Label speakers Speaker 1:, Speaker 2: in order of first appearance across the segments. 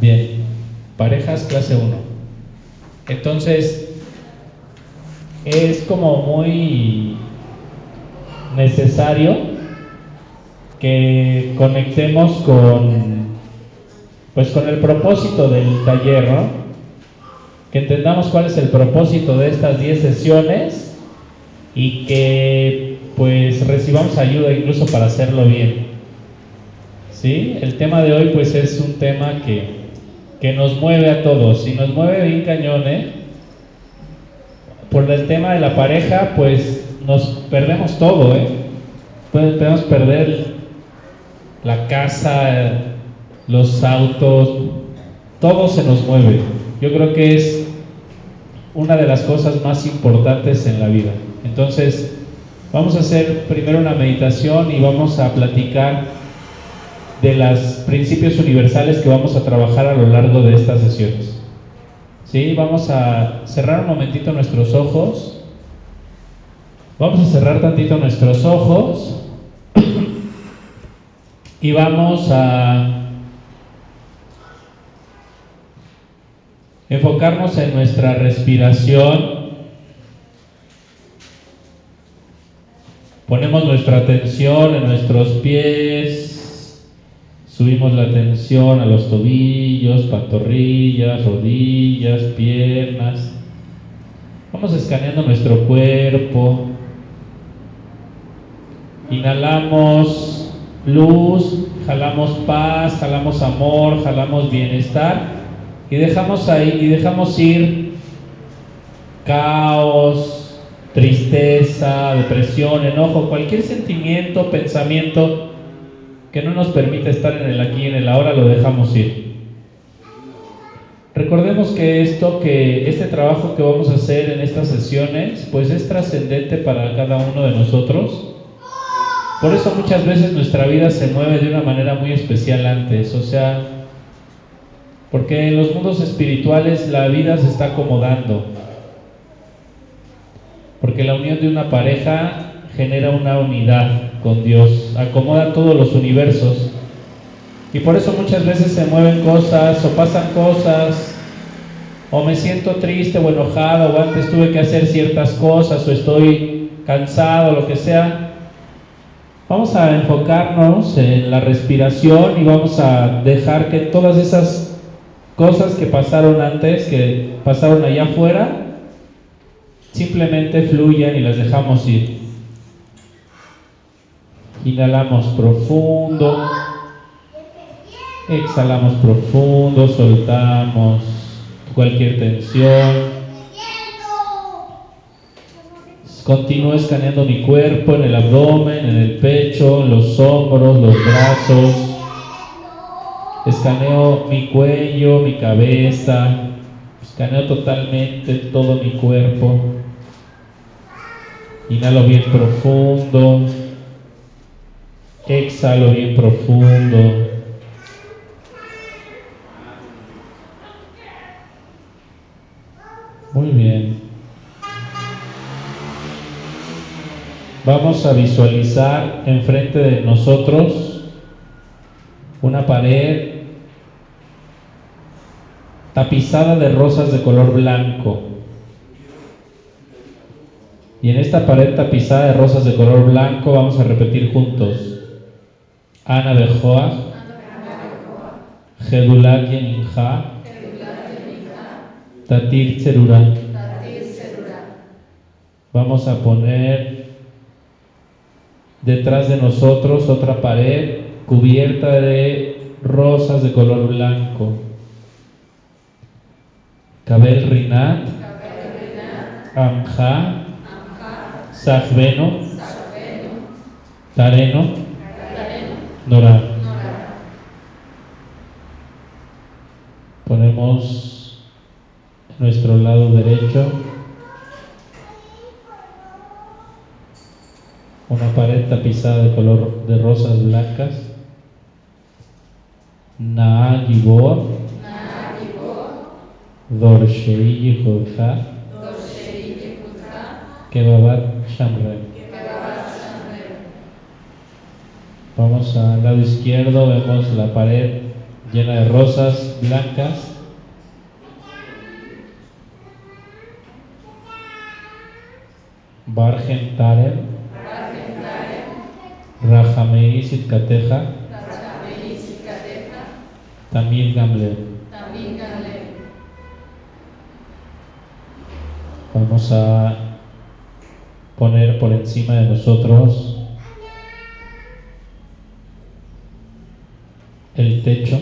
Speaker 1: Bien, parejas clase 1. Entonces, es como muy necesario que conectemos con pues con el propósito del taller, ¿no? Que entendamos cuál es el propósito de estas 10 sesiones y que pues recibamos ayuda incluso para hacerlo bien. ¿Sí? El tema de hoy pues es un tema que que nos mueve a todos y nos mueve bien cañón, ¿eh? Por el tema de la pareja, pues nos perdemos todo, ¿eh? Podemos perder la casa, los autos, todo se nos mueve. Yo creo que es una de las cosas más importantes en la vida. Entonces, vamos a hacer primero una meditación y vamos a platicar de los principios universales que vamos a trabajar a lo largo de estas sesiones. ¿Sí? Vamos a cerrar un momentito nuestros ojos. Vamos a cerrar tantito nuestros ojos y vamos a enfocarnos en nuestra respiración. Ponemos nuestra atención en nuestros pies, Subimos la tensión a los tobillos, pantorrillas, rodillas, piernas. Vamos escaneando nuestro cuerpo. Inhalamos luz, jalamos paz, jalamos amor, jalamos bienestar y dejamos ahí y dejamos ir caos, tristeza, depresión, enojo, cualquier sentimiento, pensamiento que no nos permite estar en el aquí y en el ahora, lo dejamos ir. Recordemos que esto, que este trabajo que vamos a hacer en estas sesiones, pues es trascendente para cada uno de nosotros. Por eso muchas veces nuestra vida se mueve de una manera muy especial antes, o sea, porque en los mundos espirituales la vida se está acomodando. Porque la unión de una pareja genera una unidad con Dios, acomoda todos los universos. Y por eso muchas veces se mueven cosas o pasan cosas, o me siento triste o enojado, o antes tuve que hacer ciertas cosas, o estoy cansado, lo que sea. Vamos a enfocarnos en la respiración y vamos a dejar que todas esas cosas que pasaron antes, que pasaron allá afuera, simplemente fluyan y las dejamos ir. Inhalamos profundo. Exhalamos profundo, soltamos cualquier tensión. Continúo escaneando mi cuerpo en el abdomen, en el pecho, en los hombros, los brazos. Escaneo mi cuello, mi cabeza. Escaneo totalmente todo mi cuerpo. Inhalo bien profundo. Exhalo bien profundo. Muy bien. Vamos a visualizar enfrente de nosotros una pared tapizada de rosas de color blanco. Y en esta pared tapizada de rosas de color blanco vamos a repetir juntos. Ana Bejoa, Gedulat Yeminja, Tatir Cerura. Vamos a poner detrás de nosotros otra pared cubierta de rosas de color blanco. Kabel Rinat, Amja, Sajbeno, Tareno, Nora. Ponemos nuestro lado derecho una pared tapizada de color de rosas blancas. Na Gibor. Dorshei Yehudcha. Kebabat Shamrem. Vamos al lado izquierdo, vemos la pared llena de rosas blancas. Bargen Tarem, Rahamei Sitkateja, Tamid Gamle. Vamos a poner por encima de nosotros el techo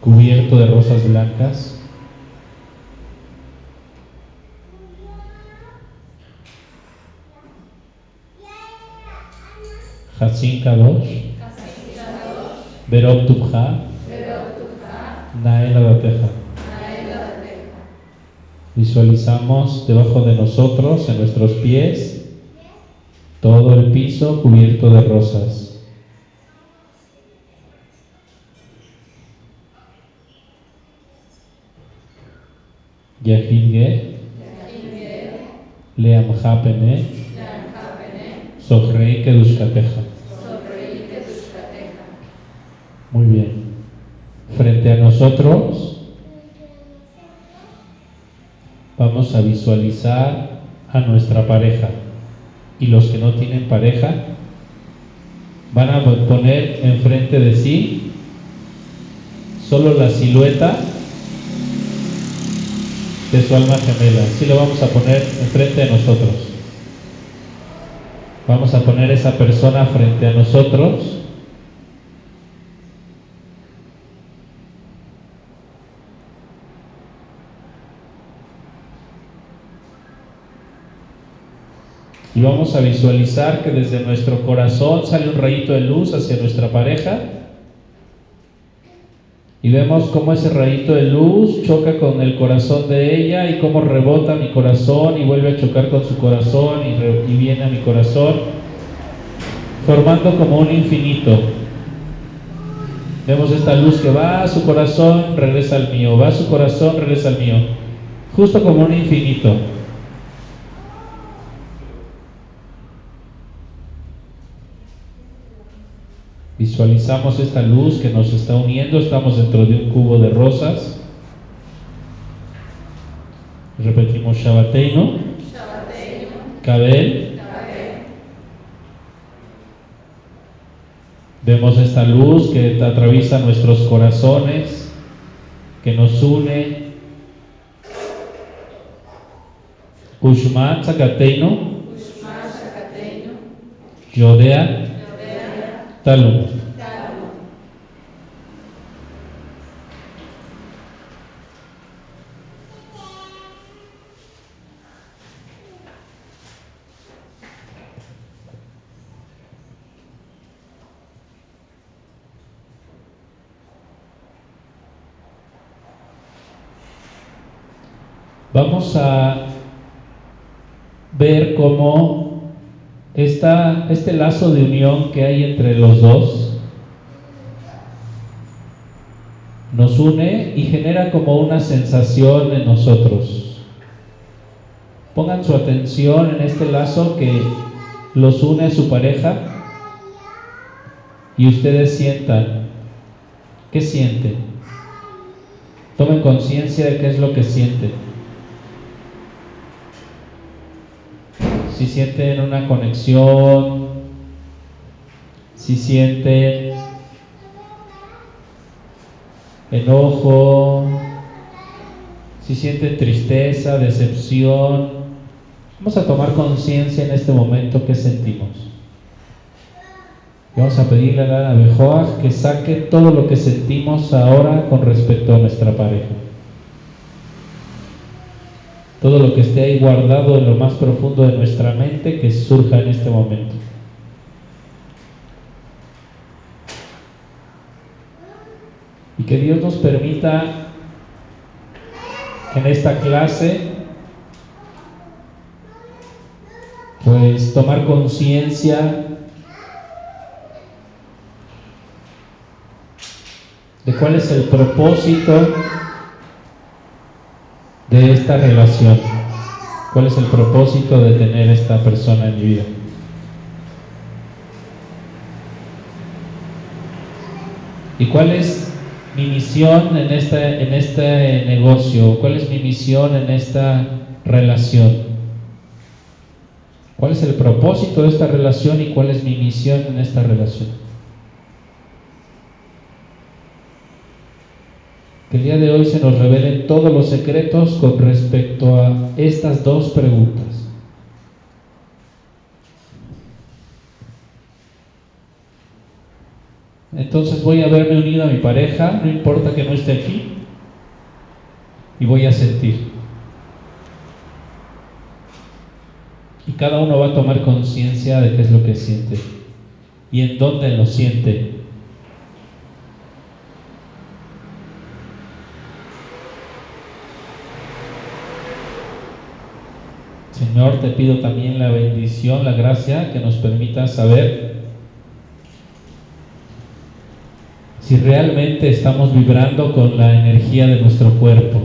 Speaker 1: cubierto de rosas blancas. Hasin Kadosh, Berok Tubha, Naela Dateja. Visualizamos debajo de nosotros, en nuestros pies, todo el piso cubierto de rosas. Yahid Ge, Leam Hapene, Sohrei Kedushkateja. Muy bien. Frente a nosotros vamos a visualizar a nuestra pareja. Y los que no tienen pareja van a poner enfrente de sí solo la silueta de su alma gemela. Así lo vamos a poner enfrente de nosotros. Vamos a poner esa persona frente a nosotros. Y vamos a visualizar que desde nuestro corazón sale un rayito de luz hacia nuestra pareja y vemos cómo ese rayito de luz choca con el corazón de ella y cómo rebota mi corazón y vuelve a chocar con su corazón y, y viene a mi corazón, formando como un infinito. Vemos esta luz que va a su corazón, regresa al mío, va a su corazón, regresa al mío, justo como un infinito. Visualizamos esta luz que nos está uniendo, estamos dentro de un cubo de rosas. Repetimos Shabbateinu, Kabel. Vemos esta luz que atraviesa nuestros corazones, que nos une. Ushma Tzakateinu, Yodea, Vamos a ver cómo esta, este lazo de unión que hay entre los dos nos une y genera como una sensación en nosotros. Pongan su atención en este lazo que los une a su pareja y ustedes sientan. ¿Qué sienten? Tomen conciencia de qué es lo que sienten. Si sienten una conexión, si sienten enojo, si sienten tristeza, decepción, vamos a tomar conciencia en este momento que sentimos. Y vamos a pedirle a la Bejoa que saque todo lo que sentimos ahora con respecto a nuestra pareja todo lo que esté ahí guardado en lo más profundo de nuestra mente que surja en este momento. Y que Dios nos permita en esta clase pues tomar conciencia de cuál es el propósito de esta relación? ¿Cuál es el propósito de tener esta persona en mi vida? ¿Y cuál es mi misión en este, en este negocio? ¿Cuál es mi misión en esta relación? ¿Cuál es el propósito de esta relación y cuál es mi misión en esta relación? Que el día de hoy se nos revelen todos los secretos con respecto a estas dos preguntas. Entonces voy a verme unido a mi pareja, no importa que no esté aquí, y voy a sentir. Y cada uno va a tomar conciencia de qué es lo que siente y en dónde lo siente. Señor, te pido también la bendición, la gracia que nos permita saber si realmente estamos vibrando con la energía de nuestro cuerpo.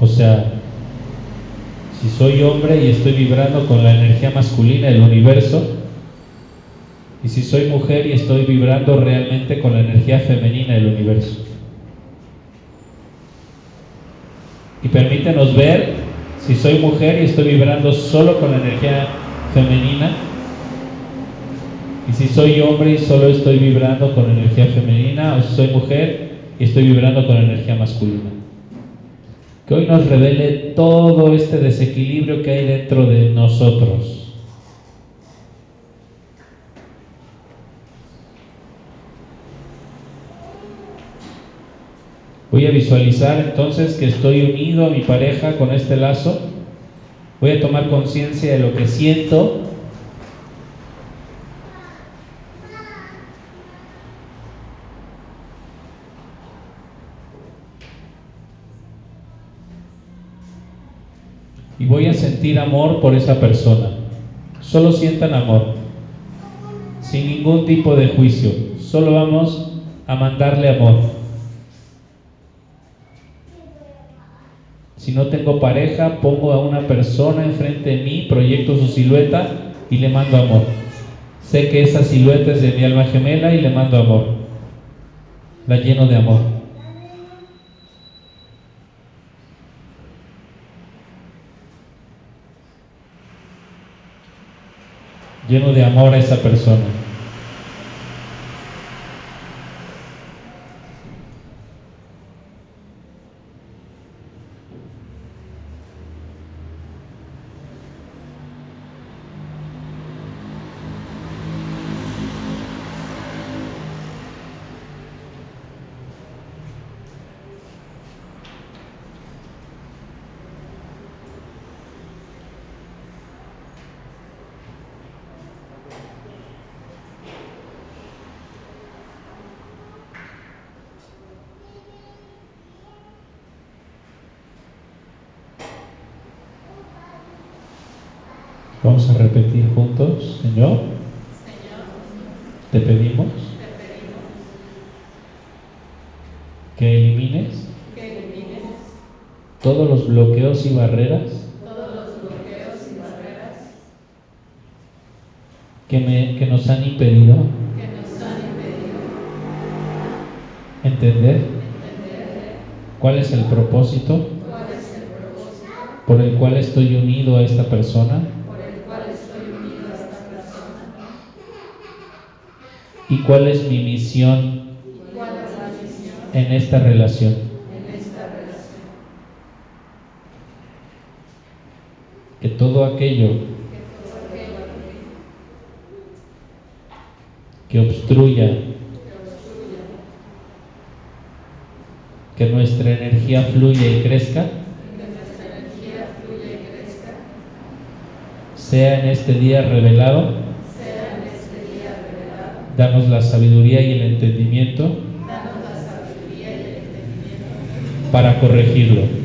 Speaker 1: O sea, si soy hombre y estoy vibrando con la energía masculina del universo, y si soy mujer y estoy vibrando realmente con la energía femenina del universo. Y permítenos ver si soy mujer y estoy vibrando solo con la energía femenina y si soy hombre y solo estoy vibrando con energía femenina, o si soy mujer y estoy vibrando con energía masculina. Que hoy nos revele todo este desequilibrio que hay dentro de nosotros. Voy a visualizar entonces que estoy unido a mi pareja con este lazo. Voy a tomar conciencia de lo que siento y voy a sentir amor por esa persona. Solo sientan amor, sin ningún tipo de juicio. Solo vamos a mandarle amor. Si no tengo pareja, pongo a una persona enfrente de mí, proyecto su silueta y le mando amor. Sé que esa silueta es de mi alma gemela y le mando amor. La lleno de amor. lleno de amor a esa persona. Vamos a repetir juntos, Señor. Señor, te pedimos, te pedimos que elimines, que elimines todos los bloqueos y barreras, que, me, que nos han impedido, entender, cuál es el propósito por el cual estoy unido a esta persona ¿Y cuál es mi misión, en esta relación? Que todo aquello que obstruya que nuestra energía fluya y crezca, sea en este día revelado Danos la sabiduría y el entendimiento, para, corregirlo.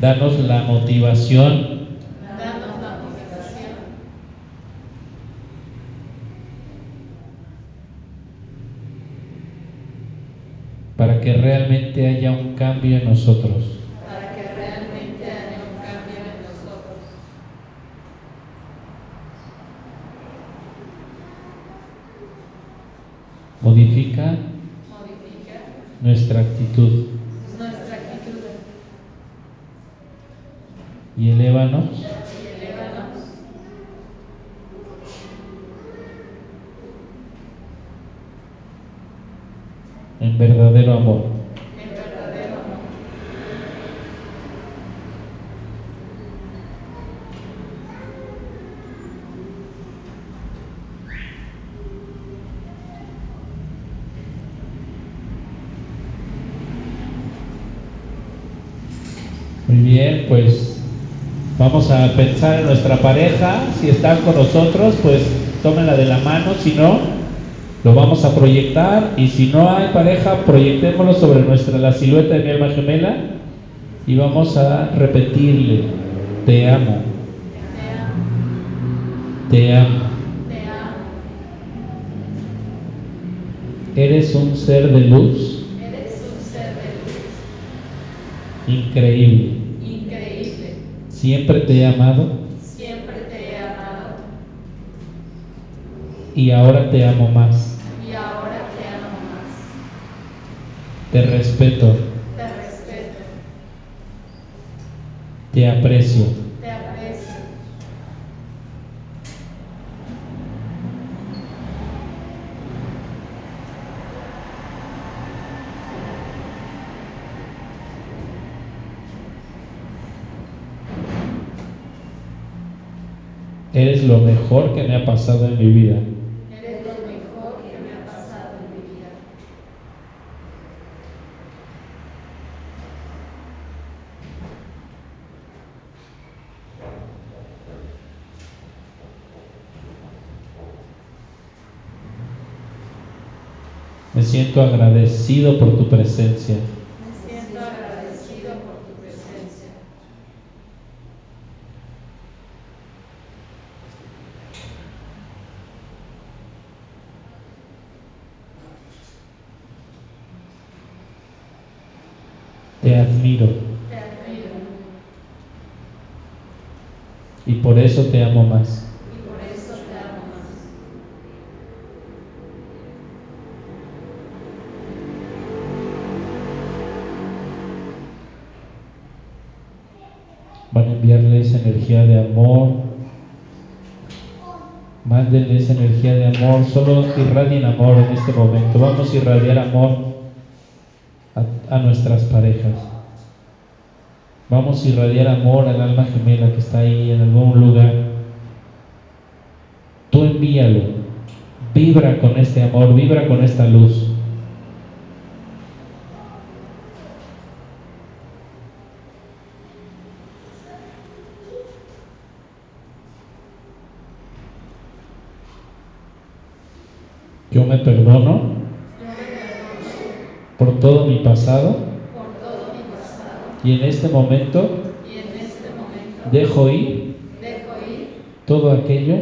Speaker 1: Danos la motivación, para que realmente haya un cambio en nosotros. Modifica
Speaker 2: modifica
Speaker 1: nuestra actitud
Speaker 2: nuestra actitud
Speaker 1: en verdadero amor.
Speaker 2: en verdadero amor.
Speaker 1: Muy bien, pues vamos a pensar en nuestra pareja. Si están con nosotros, pues tómenla de la mano. Si no, lo vamos a proyectar. Y si no hay pareja, proyectémoslo sobre nuestra la silueta de mi alma gemela. Y vamos a repetirle: Te amo,
Speaker 2: Te amo,
Speaker 1: te amo.
Speaker 2: te amo.
Speaker 1: Eres un ser de luz
Speaker 2: Eres un ser de luz
Speaker 1: increíble. Siempre te he amado
Speaker 2: Siempre te he amado
Speaker 1: y ahora te amo más.
Speaker 2: y ahora te amo más.
Speaker 1: Te respeto,
Speaker 2: Te respeto,
Speaker 1: te aprecio. Eres lo mejor que me ha pasado en mi vida.
Speaker 2: Eres lo mejor que me ha pasado en mi vida.
Speaker 1: Me siento agradecido por tu presencia.
Speaker 2: Me siento agradecido por tu presencia.
Speaker 1: Te admiro
Speaker 2: Te admiro
Speaker 1: y por eso te más. Van a enviarle esa energía de amor. Mándenle esa energía de amor. Solo irradien amor en este momento. Vamos a irradiar amor a nuestras parejas. Vamos a irradiar amor al alma gemela que está ahí en algún lugar. Envíalo. Vibra con este amor, vibra con esta luz. Yo me perdono por todo mi pasado
Speaker 2: por todo mi pasado
Speaker 1: y en este momento
Speaker 2: este
Speaker 1: dejo ir todo aquello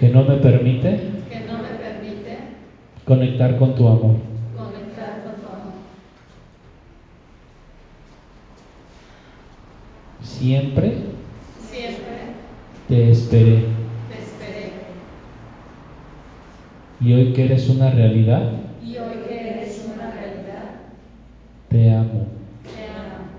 Speaker 1: que no me permite
Speaker 2: que no me permite
Speaker 1: conectar con tu amor.
Speaker 2: conectar con tu amor.
Speaker 1: Siempre
Speaker 2: Siempre
Speaker 1: te esperé
Speaker 2: te esperé
Speaker 1: y hoy que eres una realidad,
Speaker 2: y hoy que eres una realidad,
Speaker 1: te amo.
Speaker 2: te amo.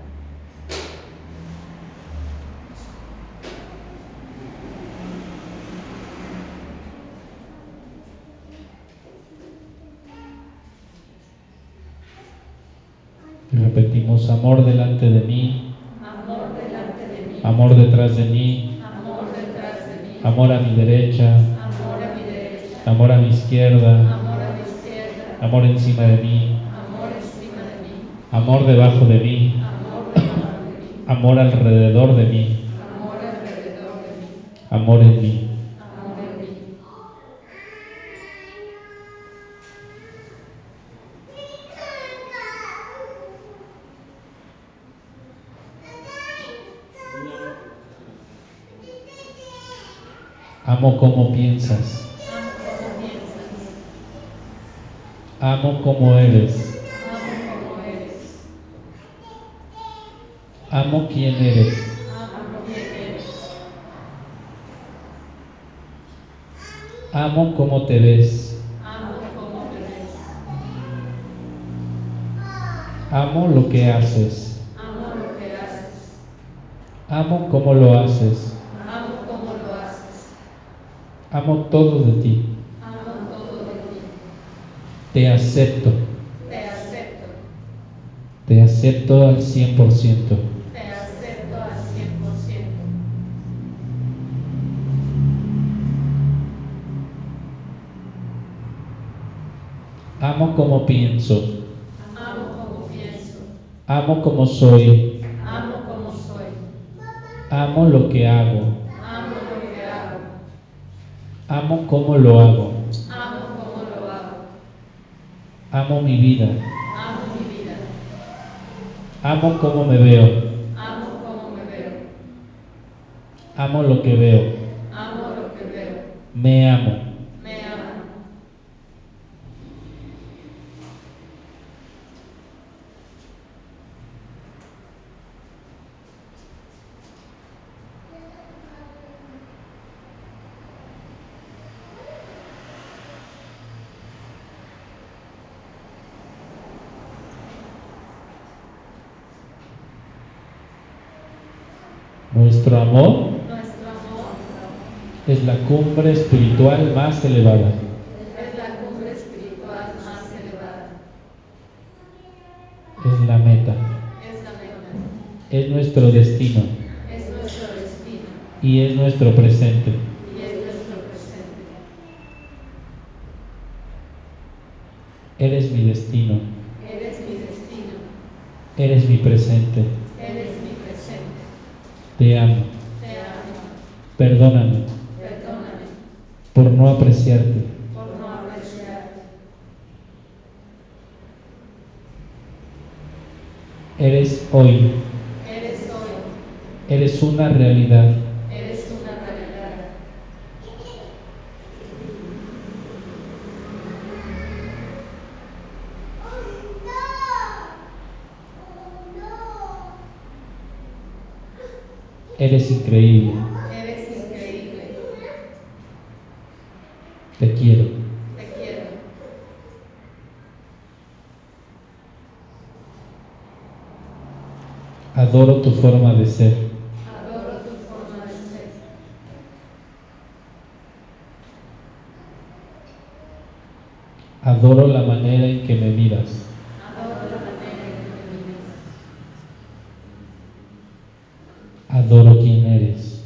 Speaker 1: Y repetimos, amor delante de mí,
Speaker 2: Amor delante de mí,
Speaker 1: amor detrás de mí,
Speaker 2: amor detrás de mí,
Speaker 1: amor a mi derecha,
Speaker 2: amor a mi derecha,
Speaker 1: amor a mi izquierda,
Speaker 2: amor a mi izquierda,
Speaker 1: amor encima de mí,
Speaker 2: amor encima de mí,
Speaker 1: amor debajo de mí,
Speaker 2: amor debajo de mí,
Speaker 1: amor alrededor de mí,
Speaker 2: amor alrededor de mí,
Speaker 1: amor en mí. Amo
Speaker 2: como piensas.
Speaker 1: Amo
Speaker 2: como eres.
Speaker 1: Amo quien eres.
Speaker 2: Amo
Speaker 1: como te ves.
Speaker 2: Amo
Speaker 1: lo que haces.
Speaker 2: Amo
Speaker 1: como lo haces.
Speaker 2: Amo
Speaker 1: todo de ti.
Speaker 2: Amo todo de ti.
Speaker 1: Te acepto.
Speaker 2: Te acepto.
Speaker 1: Te acepto al 100%.
Speaker 2: Te acepto al 100%.
Speaker 1: Amo como pienso.
Speaker 2: Amo como pienso.
Speaker 1: Amo como soy.
Speaker 2: Amo como soy.
Speaker 1: Amo lo que hago.
Speaker 2: Amo lo que hago.
Speaker 1: Amo cómo lo hago.
Speaker 2: Amo cómo lo hago.
Speaker 1: Amo mi vida.
Speaker 2: Amo mi vida.
Speaker 1: Amo cómo me veo.
Speaker 2: Amo cómo me veo.
Speaker 1: Amo lo que veo.
Speaker 2: Amo lo que veo.
Speaker 1: Me amo.
Speaker 2: Me amo.
Speaker 1: Nuestro amor
Speaker 2: Nuestro amor
Speaker 1: es la cumbre espiritual más elevada.
Speaker 2: es la cumbre espiritual más elevada.
Speaker 1: Es la meta.
Speaker 2: Es la meta.
Speaker 1: Es nuestro destino.
Speaker 2: Es nuestro destino
Speaker 1: Y es nuestro presente.
Speaker 2: y es nuestro presente.
Speaker 1: Eres mi destino.
Speaker 2: Eres mi destino.
Speaker 1: Eres mi presente.
Speaker 2: Eres mi presente.
Speaker 1: Te amo.
Speaker 2: Te amo.
Speaker 1: Perdóname
Speaker 2: Perdóname
Speaker 1: por no apreciarte.
Speaker 2: por no apreciarte.
Speaker 1: Eres hoy.
Speaker 2: Eres hoy.
Speaker 1: Eres una realidad.
Speaker 2: Eres una realidad.
Speaker 1: Eres increíble.
Speaker 2: Eres increíble.
Speaker 1: Te quiero.
Speaker 2: Te quiero.
Speaker 1: Adoro tu forma de ser.
Speaker 2: Adoro tu forma de ser.
Speaker 1: Adoro la manera en que me miras.
Speaker 2: Adoro
Speaker 1: quién eres.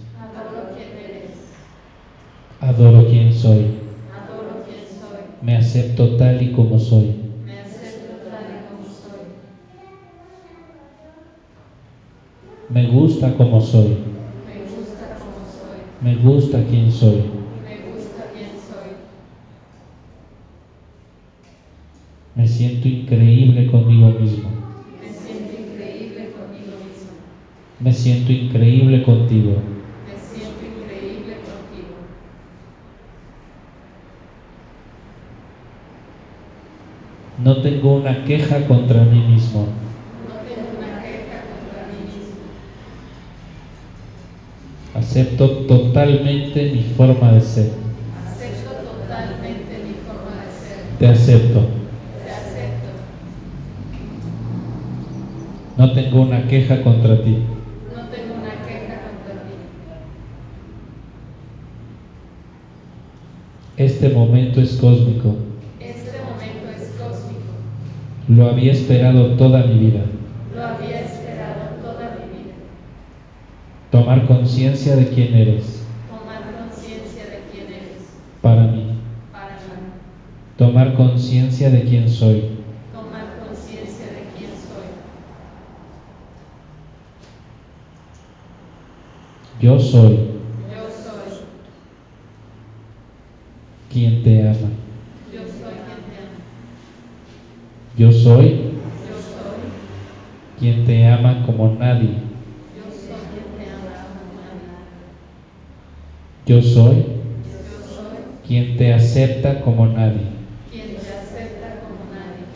Speaker 2: Adoro quién
Speaker 1: soy.
Speaker 2: Adoro soy.
Speaker 1: Me acepto tal y como soy.
Speaker 2: Me acepto tal y como soy.
Speaker 1: Me gusta como soy.
Speaker 2: Me gusta como soy.
Speaker 1: Me gusta quién soy.
Speaker 2: Me gusta quién soy.
Speaker 1: Me siento increíble conmigo mismo.
Speaker 2: Me siento increíble conmigo mismo.
Speaker 1: Me siento increíble contigo.
Speaker 2: Me siento increíble contigo.
Speaker 1: No tengo una queja contra mí mismo.
Speaker 2: No tengo una queja contra mí mismo.
Speaker 1: Acepto totalmente mi forma de ser.
Speaker 2: Acepto totalmente mi forma de ser.
Speaker 1: Te acepto.
Speaker 2: Te acepto.
Speaker 1: No tengo una queja contra ti.
Speaker 2: No tengo una queja contra ti.
Speaker 1: Este momento es cósmico.
Speaker 2: Este momento es cósmico.
Speaker 1: Lo había esperado toda mi vida.
Speaker 2: Lo había esperado toda mi vida.
Speaker 1: Tomar conciencia de quién eres.
Speaker 2: Tomar conciencia de quién eres.
Speaker 1: Para mí.
Speaker 2: Para mí.
Speaker 1: Tomar conciencia de quién soy.
Speaker 2: Tomar conciencia de quién soy.
Speaker 1: Yo soy
Speaker 2: Yo soy.
Speaker 1: quien te ama.
Speaker 2: Yo soy quien te ama.
Speaker 1: Yo soy
Speaker 2: Yo soy.
Speaker 1: quien te ama como nadie.
Speaker 2: Yo soy quien te ama como nadie.
Speaker 1: Yo soy
Speaker 2: Yo soy
Speaker 1: quien te acepta como nadie.
Speaker 2: quien te acepta como nadie.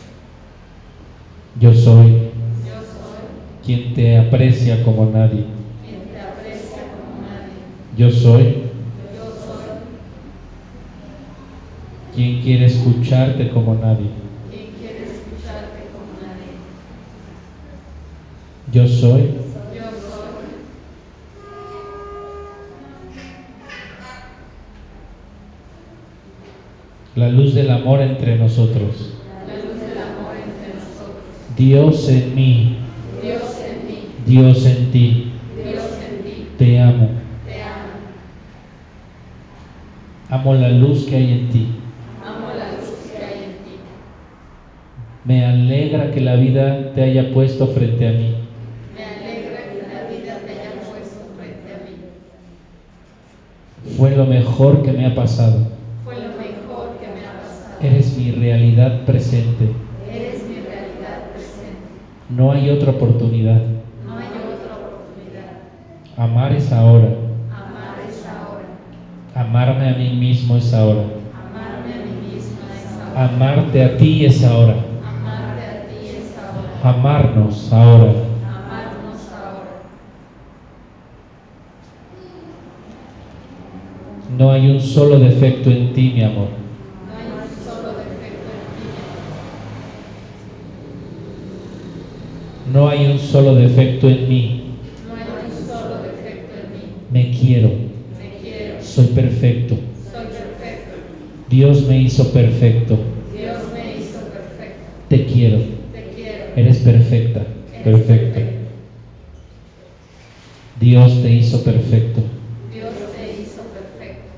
Speaker 1: Yo soy
Speaker 2: Yo soy
Speaker 1: quien te aprecia como nadie.
Speaker 2: quien te aprecia como nadie.
Speaker 1: Yo soy
Speaker 2: Yo soy
Speaker 1: quien quiere escucharte como nadie.
Speaker 2: quien quiere escucharte como nadie.
Speaker 1: Yo soy
Speaker 2: yo soy
Speaker 1: la luz del amor entre nosotros.
Speaker 2: la luz del amor entre nosotros.
Speaker 1: Dios en mí,
Speaker 2: Dios en mí,
Speaker 1: Dios en ti.
Speaker 2: Dios en ti,
Speaker 1: te amo.
Speaker 2: Amo
Speaker 1: la luz que hay en ti.
Speaker 2: Amo la luz que hay en ti.
Speaker 1: Me alegra que la vida te haya puesto frente a mí.
Speaker 2: Me alegra que la vida te haya puesto frente a mí.
Speaker 1: Fue lo mejor que me ha pasado.
Speaker 2: Fue lo mejor que me ha pasado.
Speaker 1: Eres mi realidad presente.
Speaker 2: Eres mi realidad presente.
Speaker 1: No hay otra oportunidad.
Speaker 2: No hay otra oportunidad.
Speaker 1: Amar es ahora. Amarme a mí mismo es ahora. Amarte a ti es ahora. Amarnos ahora.
Speaker 2: Amarnos ahora.
Speaker 1: No hay un solo defecto en ti, mi amor.
Speaker 2: No hay un solo defecto en ti, mi amor.
Speaker 1: No hay un solo defecto en mí.
Speaker 2: No hay un solo defecto en mí.
Speaker 1: Me quiero. Soy perfecto.
Speaker 2: Soy perfecto.
Speaker 1: Dios me hizo perfecto.
Speaker 2: Dios me hizo perfecto.
Speaker 1: Te quiero.
Speaker 2: Te quiero.
Speaker 1: Eres perfecta.
Speaker 2: Eres
Speaker 1: Perfecta. Dios te hizo perfecto.
Speaker 2: Dios te hizo perfecto.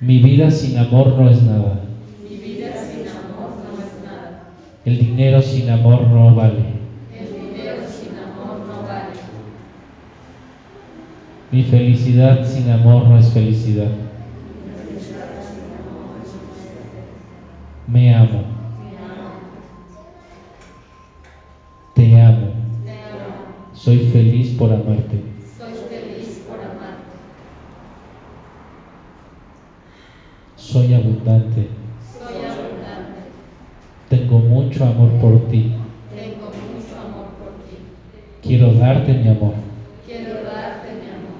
Speaker 1: Mi vida sin amor no es nada.
Speaker 2: Mi vida sin amor no es nada.
Speaker 1: El dinero sin amor no vale.
Speaker 2: El dinero sin amor no vale.
Speaker 1: Mi felicidad sin amor no es felicidad. Me amo. Te amo.
Speaker 2: Te amo.
Speaker 1: Soy feliz por amarte.
Speaker 2: Soy feliz por amarte.
Speaker 1: Soy abundante.
Speaker 2: Soy abundante.
Speaker 1: Tengo mucho amor por ti.
Speaker 2: Tengo mucho amor por ti.
Speaker 1: Quiero darte mi amor.
Speaker 2: Quiero darte mi amor.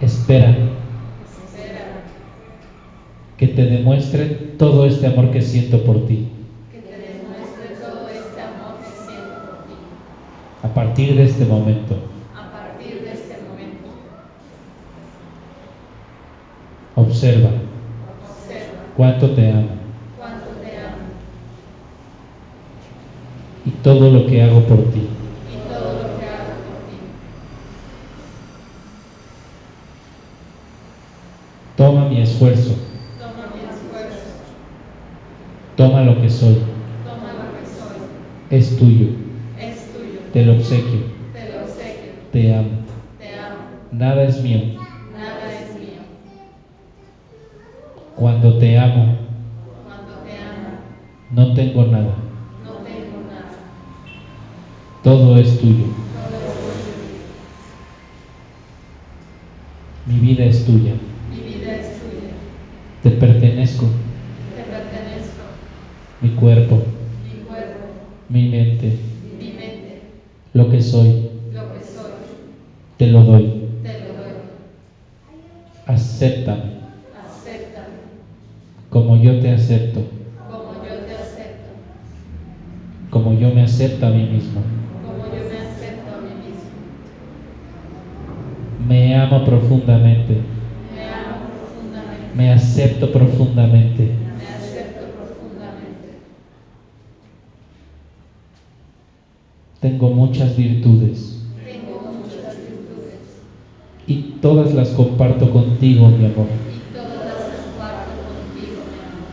Speaker 1: Espera
Speaker 2: Espera
Speaker 1: que te demuestre todo este amor que siento por ti.
Speaker 2: que te demuestre todo este amor que siento por ti.
Speaker 1: A partir de este momento,
Speaker 2: A partir de este momento,
Speaker 1: observa
Speaker 2: observa
Speaker 1: cuánto te amo
Speaker 2: cuánto te amo
Speaker 1: y todo lo que hago por ti.
Speaker 2: y todo lo que hago por ti.
Speaker 1: Toma mi esfuerzo,
Speaker 2: toma
Speaker 1: lo que soy,
Speaker 2: toma lo que soy.
Speaker 1: es tuyo,
Speaker 2: Es tuyo.
Speaker 1: te lo obsequio,
Speaker 2: Te lo obsequio.
Speaker 1: te amo.
Speaker 2: Te amo.
Speaker 1: Nada es mío.
Speaker 2: Nada es mío.
Speaker 1: Cuando te amo,
Speaker 2: Cuando te amo,
Speaker 1: no tengo nada.
Speaker 2: no tengo nada.
Speaker 1: Todo es tuyo.
Speaker 2: Todo es tuyo.
Speaker 1: Mi vida es tuya.
Speaker 2: Mi vida es tuya.
Speaker 1: Te pertenezco. Mi cuerpo,
Speaker 2: Mi cuerpo,
Speaker 1: mi mente,
Speaker 2: mi mente,
Speaker 1: lo que soy,
Speaker 2: lo que soy,
Speaker 1: te lo doy.
Speaker 2: te lo doy.
Speaker 1: Acéptame
Speaker 2: Acéptame
Speaker 1: como yo te acepto,
Speaker 2: como yo te acepto,
Speaker 1: como yo me acepto a mí mismo.
Speaker 2: como yo me acepto a mí mismo.
Speaker 1: Me amo profundamente.
Speaker 2: Me amo profundamente.
Speaker 1: Me acepto profundamente.
Speaker 2: Me acepto profundamente.
Speaker 1: Tengo muchas virtudes
Speaker 2: Tengo muchas virtudes
Speaker 1: y todas las comparto contigo, mi amor.
Speaker 2: y todas las comparto contigo, mi amor.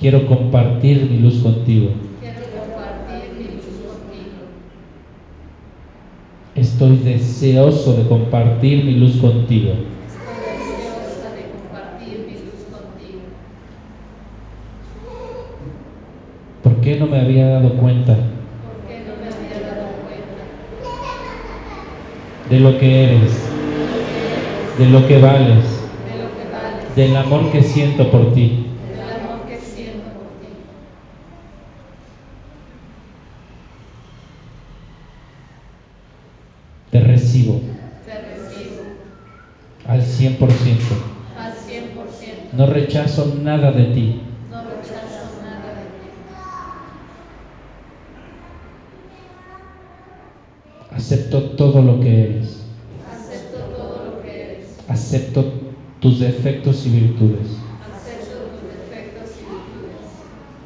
Speaker 1: Quiero compartir mi luz contigo.
Speaker 2: Quiero compartir mi luz contigo.
Speaker 1: Estoy deseoso de compartir mi luz contigo.
Speaker 2: Estoy deseosa de compartir mi luz contigo.
Speaker 1: ¿Por qué no me había dado cuenta
Speaker 2: ¿Por qué no me había dado cuenta
Speaker 1: de lo que eres, de lo que vales, del amor que siento por ti? Te recibo al 100%.
Speaker 2: al 100%.
Speaker 1: No rechazo nada de ti.
Speaker 2: No rechazo nada de ti.
Speaker 1: Acepto todo lo que eres.
Speaker 2: Acepto todo lo que eres.
Speaker 1: Acepto tus defectos y virtudes.
Speaker 2: Acepto tus defectos y virtudes.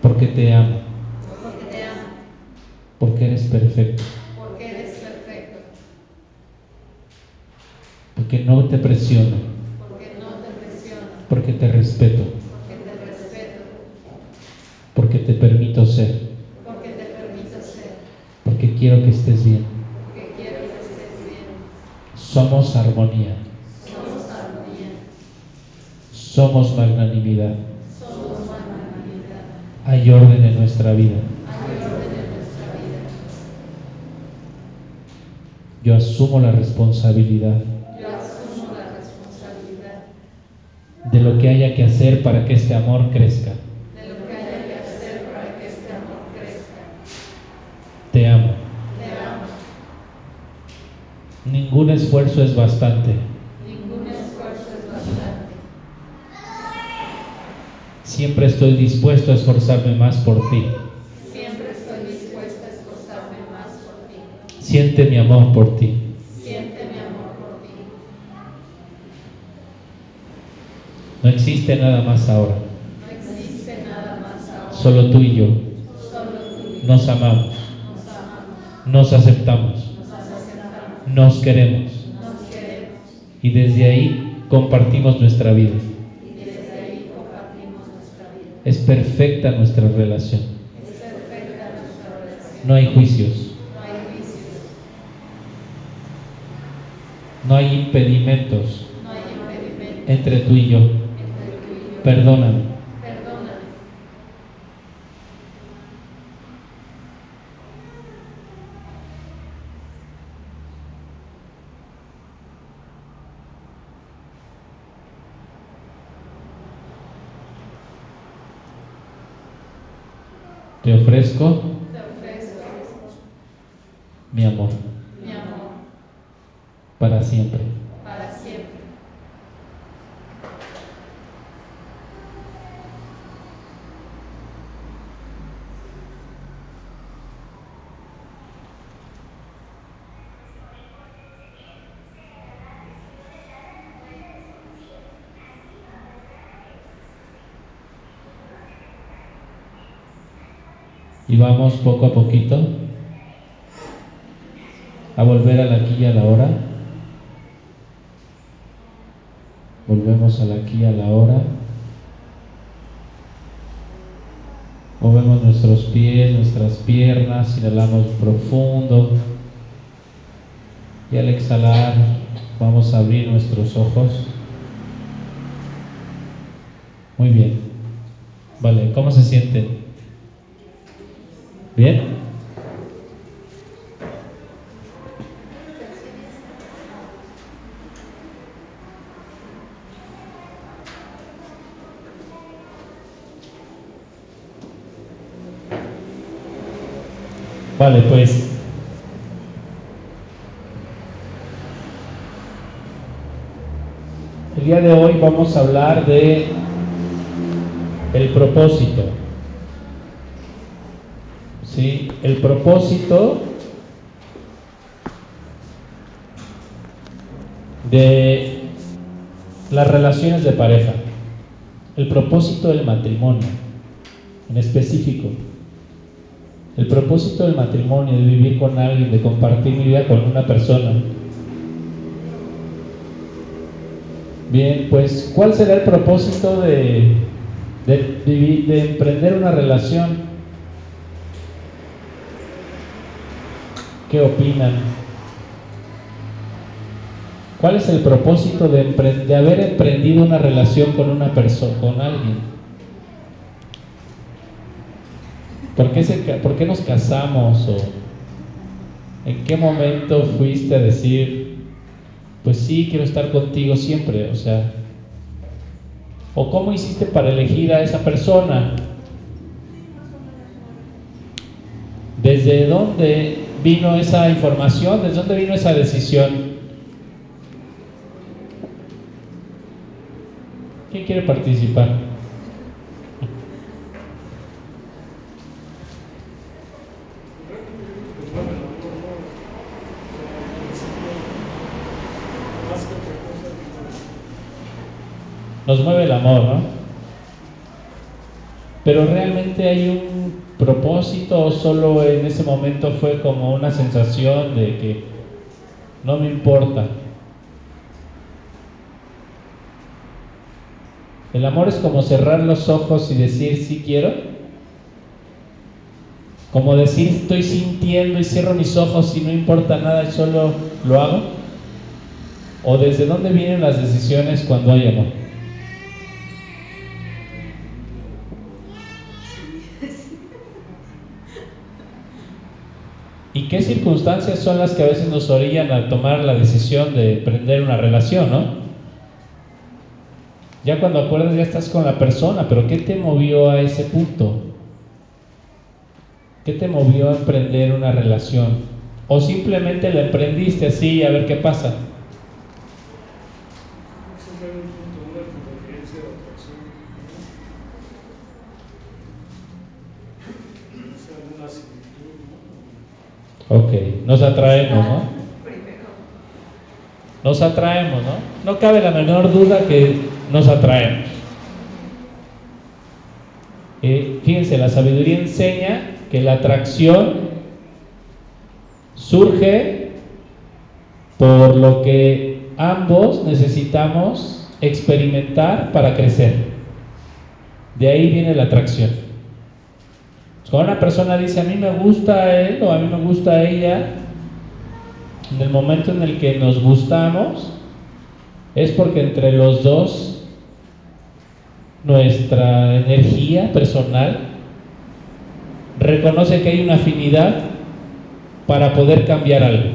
Speaker 1: Porque te amo.
Speaker 2: Porque te amo.
Speaker 1: Porque eres perfecto.
Speaker 2: Porque eres perfecto.
Speaker 1: Porque no te presiono.
Speaker 2: Porque no te presiono.
Speaker 1: Porque te respeto.
Speaker 2: Porque te respeto.
Speaker 1: Porque te permito ser.
Speaker 2: Porque te permito ser.
Speaker 1: Porque quiero que estés bien.
Speaker 2: Porque quiero que estés bien.
Speaker 1: Somos armonía.
Speaker 2: Somos armonía.
Speaker 1: Somos magnanimidad.
Speaker 2: Somos magnanimidad.
Speaker 1: Hay orden en nuestra vida. Yo asumo la responsabilidad
Speaker 2: Yo asumo la responsabilidad
Speaker 1: de lo que haya que hacer para que este amor crezca.
Speaker 2: de lo que haya que hacer para que este amor crezca.
Speaker 1: Te amo.
Speaker 2: Te amo.
Speaker 1: Ningún esfuerzo es bastante.
Speaker 2: Ningún esfuerzo es bastante.
Speaker 1: Siempre estoy dispuesto a esforzarme más por ti.
Speaker 2: Siempre estoy dispuesta a esforzarme más por ti.
Speaker 1: Siente mi amor por ti.
Speaker 2: Siente mi amor por ti.
Speaker 1: No existe nada más ahora.
Speaker 2: No existe nada más ahora.
Speaker 1: Solo tú y yo.
Speaker 2: Solo tú y yo
Speaker 1: Nos amamos.
Speaker 2: nos amamos.
Speaker 1: Nos aceptamos.
Speaker 2: Nos
Speaker 1: queremos. Y desde ahí compartimos nuestra vida. Es perfecta nuestra relación. No hay juicios.
Speaker 2: No hay
Speaker 1: impedimentos
Speaker 2: No hay impedimento
Speaker 1: entre tú y yo. Perdóname. Te ofrezco
Speaker 2: Te ofrezco
Speaker 1: mi amor
Speaker 2: mi amor
Speaker 1: para siempre.
Speaker 2: para siempre.
Speaker 1: Y poco a poquito a volver al aquí y a la hora. Volvemos al aquí y a la hora. Movemos nuestros pies, nuestras piernas, inhalamos profundo. Y al exhalar vamos a abrir nuestros ojos. Muy bien. Vale, ¿cómo se sienten? ¿Bien? Vale, pues el día de hoy vamos a hablar de el propósito. El propósito de las relaciones de pareja. El propósito del matrimonio, en específico. El propósito del matrimonio, de vivir con alguien, de compartir mi vida con una persona. Bien, pues, ¿cuál será el propósito de, de, de emprender una relación? ¿Qué opinan? ¿Cuál es el propósito de, haber emprendido una relación con una persona, con alguien? ¿Por qué, se ca- ¿Por qué nos casamos? ¿O en qué momento fuiste a decir, pues sí, quiero estar contigo siempre? O sea, ¿o cómo hiciste para elegir a esa persona? ¿Desde dónde vino esa información? ¿Desde dónde vino esa decisión? ¿Quién quiere participar? Nos mueve el amor, ¿no? Pero realmente hay un propósito o solo en ese momento fue como una sensación de que no me importa. El amor es como cerrar los ojos y decir sí quiero. Como decir estoy sintiendo y cierro mis ojos y no importa nada y solo lo hago. ¿O desde dónde vienen las decisiones cuando hay amor? ¿Y qué circunstancias son las que a veces nos orillan a tomar la decisión de emprender una relación, no? Ya cuando acuerdas ya estás con la persona, pero ¿qué te movió a ese punto? ¿Qué te movió a emprender una relación? ¿O simplemente la emprendiste así a ver qué pasa? Ok, nos atraemos, ¿no? Nos atraemos, ¿no? No cabe la menor duda que nos atraemos. Eh, fíjense, la sabiduría enseña que la atracción surge por lo que ambos necesitamos experimentar para crecer. De ahí viene la atracción. Cuando una persona dice a mí me gusta él o a mí me gusta ella, en el momento en el que nos gustamos, es porque entre los dos nuestra energía personal reconoce que hay una afinidad para poder cambiar algo.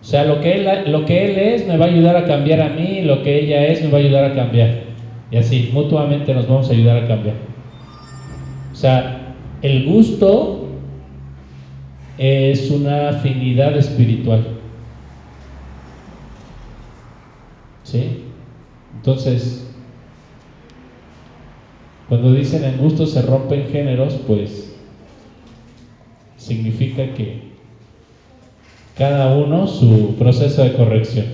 Speaker 1: O sea, lo que, él, lo que él es me va a ayudar a cambiar a mí, lo que ella es me va a ayudar a cambiar. Y así, mutuamente nos vamos a ayudar a cambiar. O sea, el gusto es una afinidad espiritual. ¿Sí? Entonces, cuando dicen en gusto se rompen géneros, pues significa que cada uno su proceso de corrección.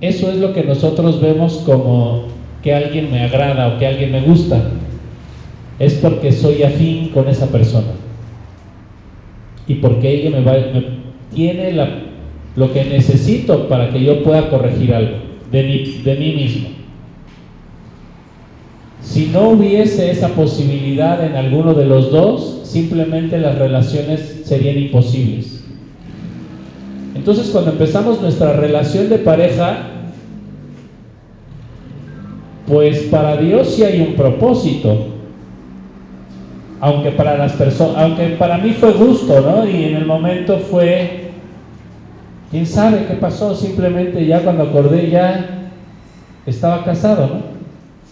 Speaker 1: Eso es lo que nosotros vemos como que alguien me agrada o que alguien me gusta. Es porque soy afín con esa persona y porque ella me, va, tiene lo que necesito para que yo pueda corregir algo de mí, de mí mismo. Si no hubiese esa posibilidad en alguno de los dos, simplemente las relaciones serían imposibles. Entonces cuando empezamos nuestra relación de pareja, pues para Dios sí hay un propósito aunque para las personas, aunque para mí fue gusto, ¿no? Y en el momento fue, quién sabe qué pasó, simplemente ya cuando acordé ya estaba casado, ¿no?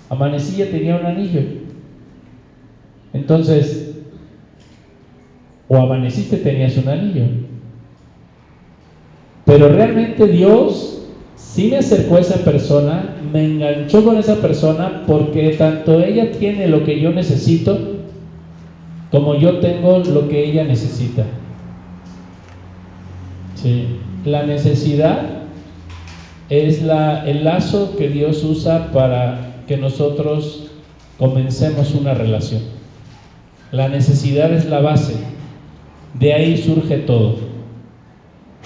Speaker 1: Amanecí ya tenía un anillo. Entonces, o amaneciste tenías un anillo. Pero realmente Dios sí me acercó a esa persona, me enganchó con esa persona porque tanto ella tiene lo que yo necesito como yo tengo lo que ella necesita. Sí. La necesidad es la, el lazo que Dios usa para que nosotros comencemos una relación. La necesidad es la base. De ahí surge todo.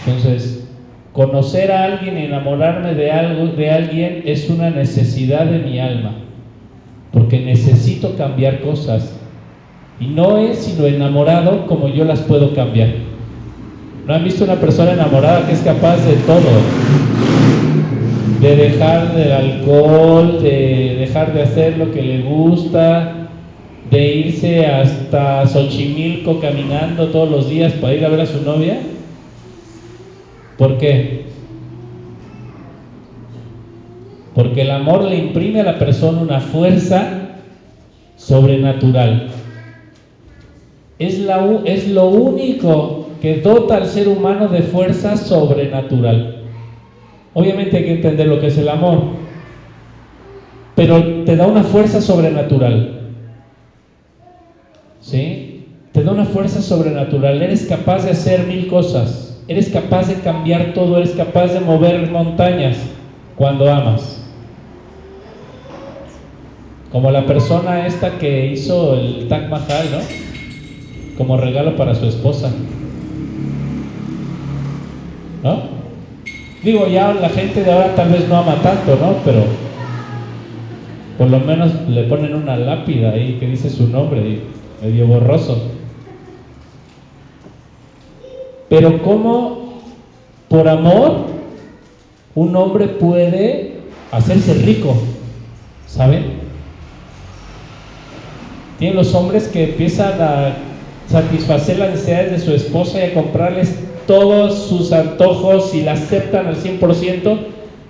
Speaker 1: Entonces, conocer a alguien enamorarme de algo, de alguien es una necesidad de mi alma, porque necesito cambiar cosas, no es sino enamorado como yo las puedo cambiar. ¿No han visto una persona enamorada que es capaz de todo? De dejar del alcohol, de dejar de hacer lo que le gusta, de irse hasta Xochimilco caminando todos los días para ir a ver a su novia. ¿Por qué? Porque el amor le imprime a la persona una fuerza sobrenatural. Es, la, es lo único que dota al ser humano de fuerza sobrenatural. Obviamente hay que entender lo que es el amor, pero te da una fuerza sobrenatural. ¿Sí? Te da una fuerza sobrenatural. Eres capaz de hacer mil cosas. Eres capaz de cambiar todo. Eres capaz de mover montañas cuando amas. Como la persona esta que hizo el Taj Mahal, ¿no? Como regalo para su esposa. ¿No? Digo, ya la gente de ahora tal vez no ama tanto, ¿no? Pero por lo menos le ponen una lápida ahí que dice su nombre y medio borroso. Pero ¿cómo por amor un hombre puede hacerse rico? ¿Saben? Tienen los hombres que empiezan a satisfacer las necesidades de su esposa y comprarles todos sus antojos y la aceptan al 100%.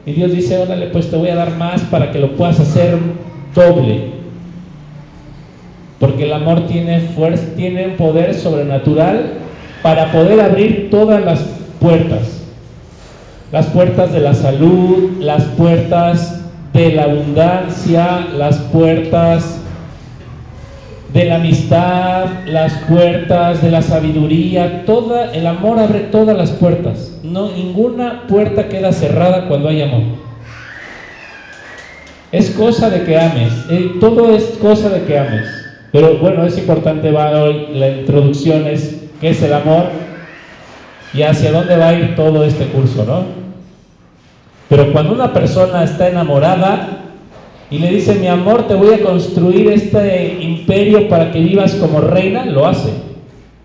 Speaker 1: Y Dios dice, órale, pues te voy a dar más para que lo puedas hacer doble. Porque el amor tiene fuerza, tiene un poder sobrenatural para poder abrir todas las puertas. Las puertas de la salud, las puertas de la abundancia, las puertas de la amistad, las puertas de la sabiduría, toda el amor abre todas las puertas. No ninguna puerta queda cerrada cuando hay amor. Es cosa de que ames, eh, todo es cosa de que ames. Pero bueno, es importante va hoy la introducción es qué es el amor y hacia dónde va a ir todo este curso, ¿no? Pero cuando una persona está enamorada, y le dice, mi amor, te voy a construir este imperio para que vivas como reina, lo hace.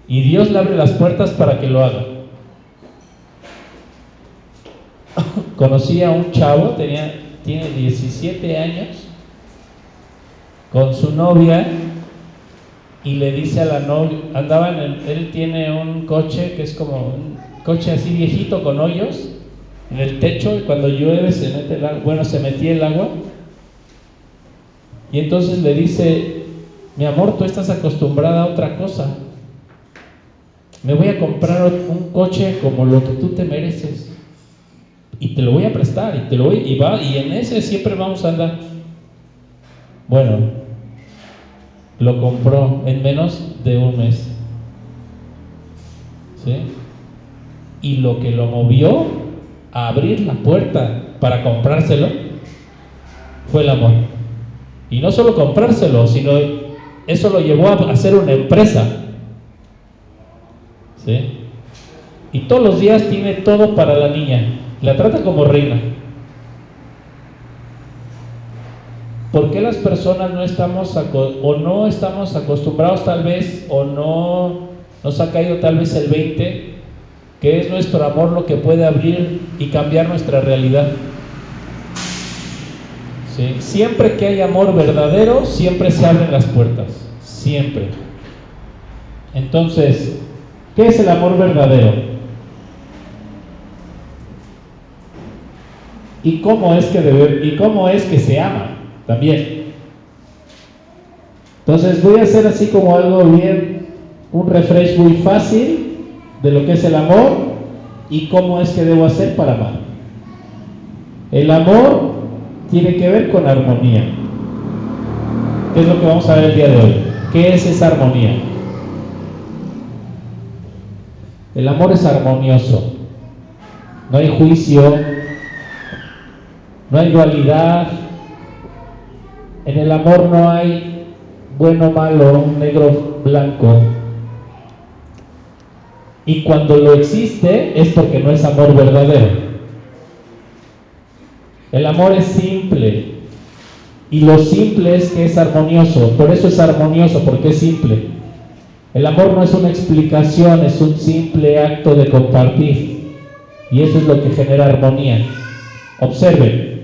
Speaker 1: Y Dios le abre las puertas para que lo haga. Conocí a un chavo, tenía, tiene 17 años, con su novia, y le dice a la novia, andaban, él tiene un coche que es como un coche así viejito con hoyos en el techo, y cuando llueve se mete el agua, bueno, se metía el agua, y entonces le dice, mi amor, tú estás acostumbrada a otra cosa. Me voy a comprar un coche como lo que tú te mereces. Y te lo voy a prestar y te lo voy y va y en ese siempre vamos a andar. Bueno, lo compró en menos de un mes. ¿Sí? Y lo que lo movió a abrir la puerta para comprárselo fue el amor. Y no solo comprárselo, sino eso lo llevó a hacer una empresa. ¿Sí? Y todos los días tiene todo para la niña. La trata como reina. ¿Por qué las personas no estamos o no estamos acostumbrados tal vez o no nos ha caído tal vez el 20 que es nuestro amor lo que puede abrir y cambiar nuestra realidad? Siempre que hay amor verdadero, siempre se abren las puertas. Siempre. Entonces, ¿qué es el amor verdadero? ¿Y cómo es que, debe, y cómo es que se ama? También. Entonces voy a hacer así como algo bien, un refresh muy fácil de lo que es el amor y cómo es que debo hacer para amar. El amor tiene que ver con armonía. ¿Qué es lo que vamos a ver el día de hoy? ¿Qué es esa armonía? El amor es armonioso. No hay juicio, no hay dualidad. En el amor no hay bueno, malo, negro, blanco. Y cuando lo existe es porque no es amor verdadero. El amor es Y lo simple es que es armonioso. Por eso es armonioso, porque es simple. El amor no es una explicación, es un simple acto de compartir. Y eso es lo que genera armonía. Observen.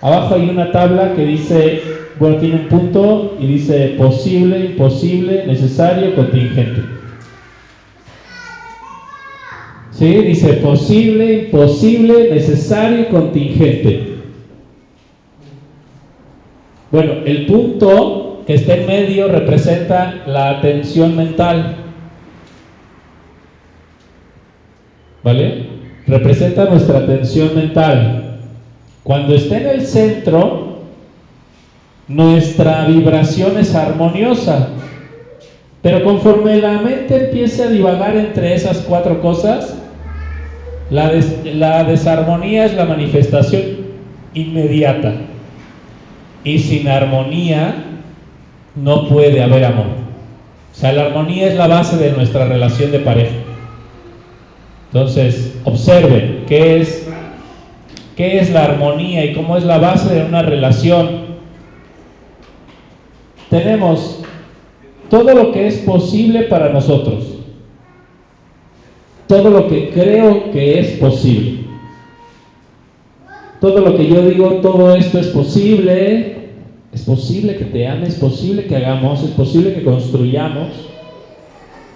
Speaker 1: Abajo hay una tabla que dice, bueno, tiene un punto y dice posible, imposible, necesario, contingente. ¿Sí? Dice posible, imposible, necesario contingente. Bueno, el punto que está en medio representa la atención mental. ¿Vale? representa nuestra atención mental. Cuando está en el centro, nuestra vibración es armoniosa. Pero conforme la mente empiece a divagar entre esas cuatro cosas, la, la desarmonía es la manifestación inmediata. Y sin armonía no puede haber amor. O sea, la armonía es la base de nuestra relación de pareja. Entonces, observen qué es, qué es la armonía y cómo es la base de una relación. Tenemos todo lo que es posible para nosotros. Todo lo que creo que es posible. Todo lo que yo digo, todo esto es posible. Es posible que te ame, es posible que hagamos, es posible que construyamos.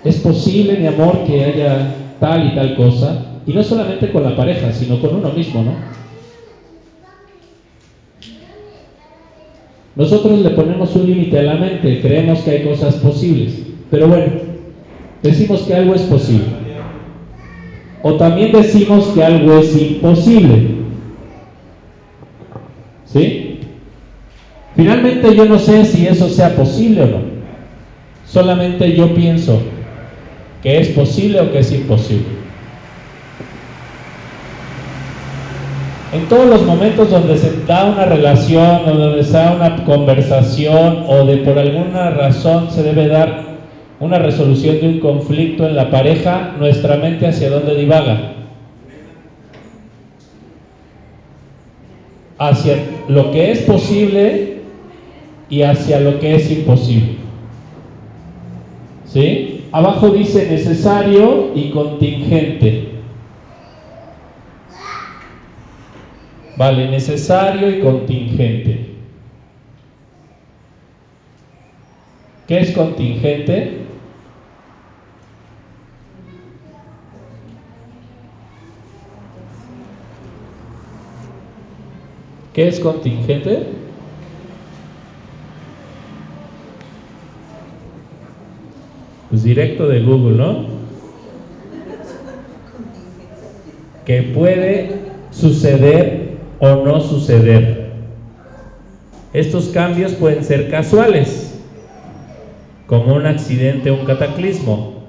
Speaker 1: Es posible, mi amor, que haya tal y tal cosa. Y no solamente con la pareja, sino con uno mismo, ¿no? Nosotros le ponemos un límite a la mente, creemos que hay cosas posibles, pero bueno, decimos que algo es posible. O también decimos que algo es imposible. ¿Sí? Finalmente yo no sé si eso sea posible o no. Solamente yo pienso que es posible o que es imposible. En todos los momentos donde se da una relación donde se da una conversación o de por alguna razón se debe dar una resolución de un conflicto en la pareja, nuestra mente hacia dónde divaga? Hacia lo que es posible y hacia lo que es imposible. ¿Sí? Abajo dice necesario y contingente. Vale, necesario y contingente. ¿Qué es contingente? ¿Qué es contingente? Pues directo de Google, ¿no? Que puede suceder o no suceder. Estos cambios pueden ser casuales, como un accidente o un cataclismo,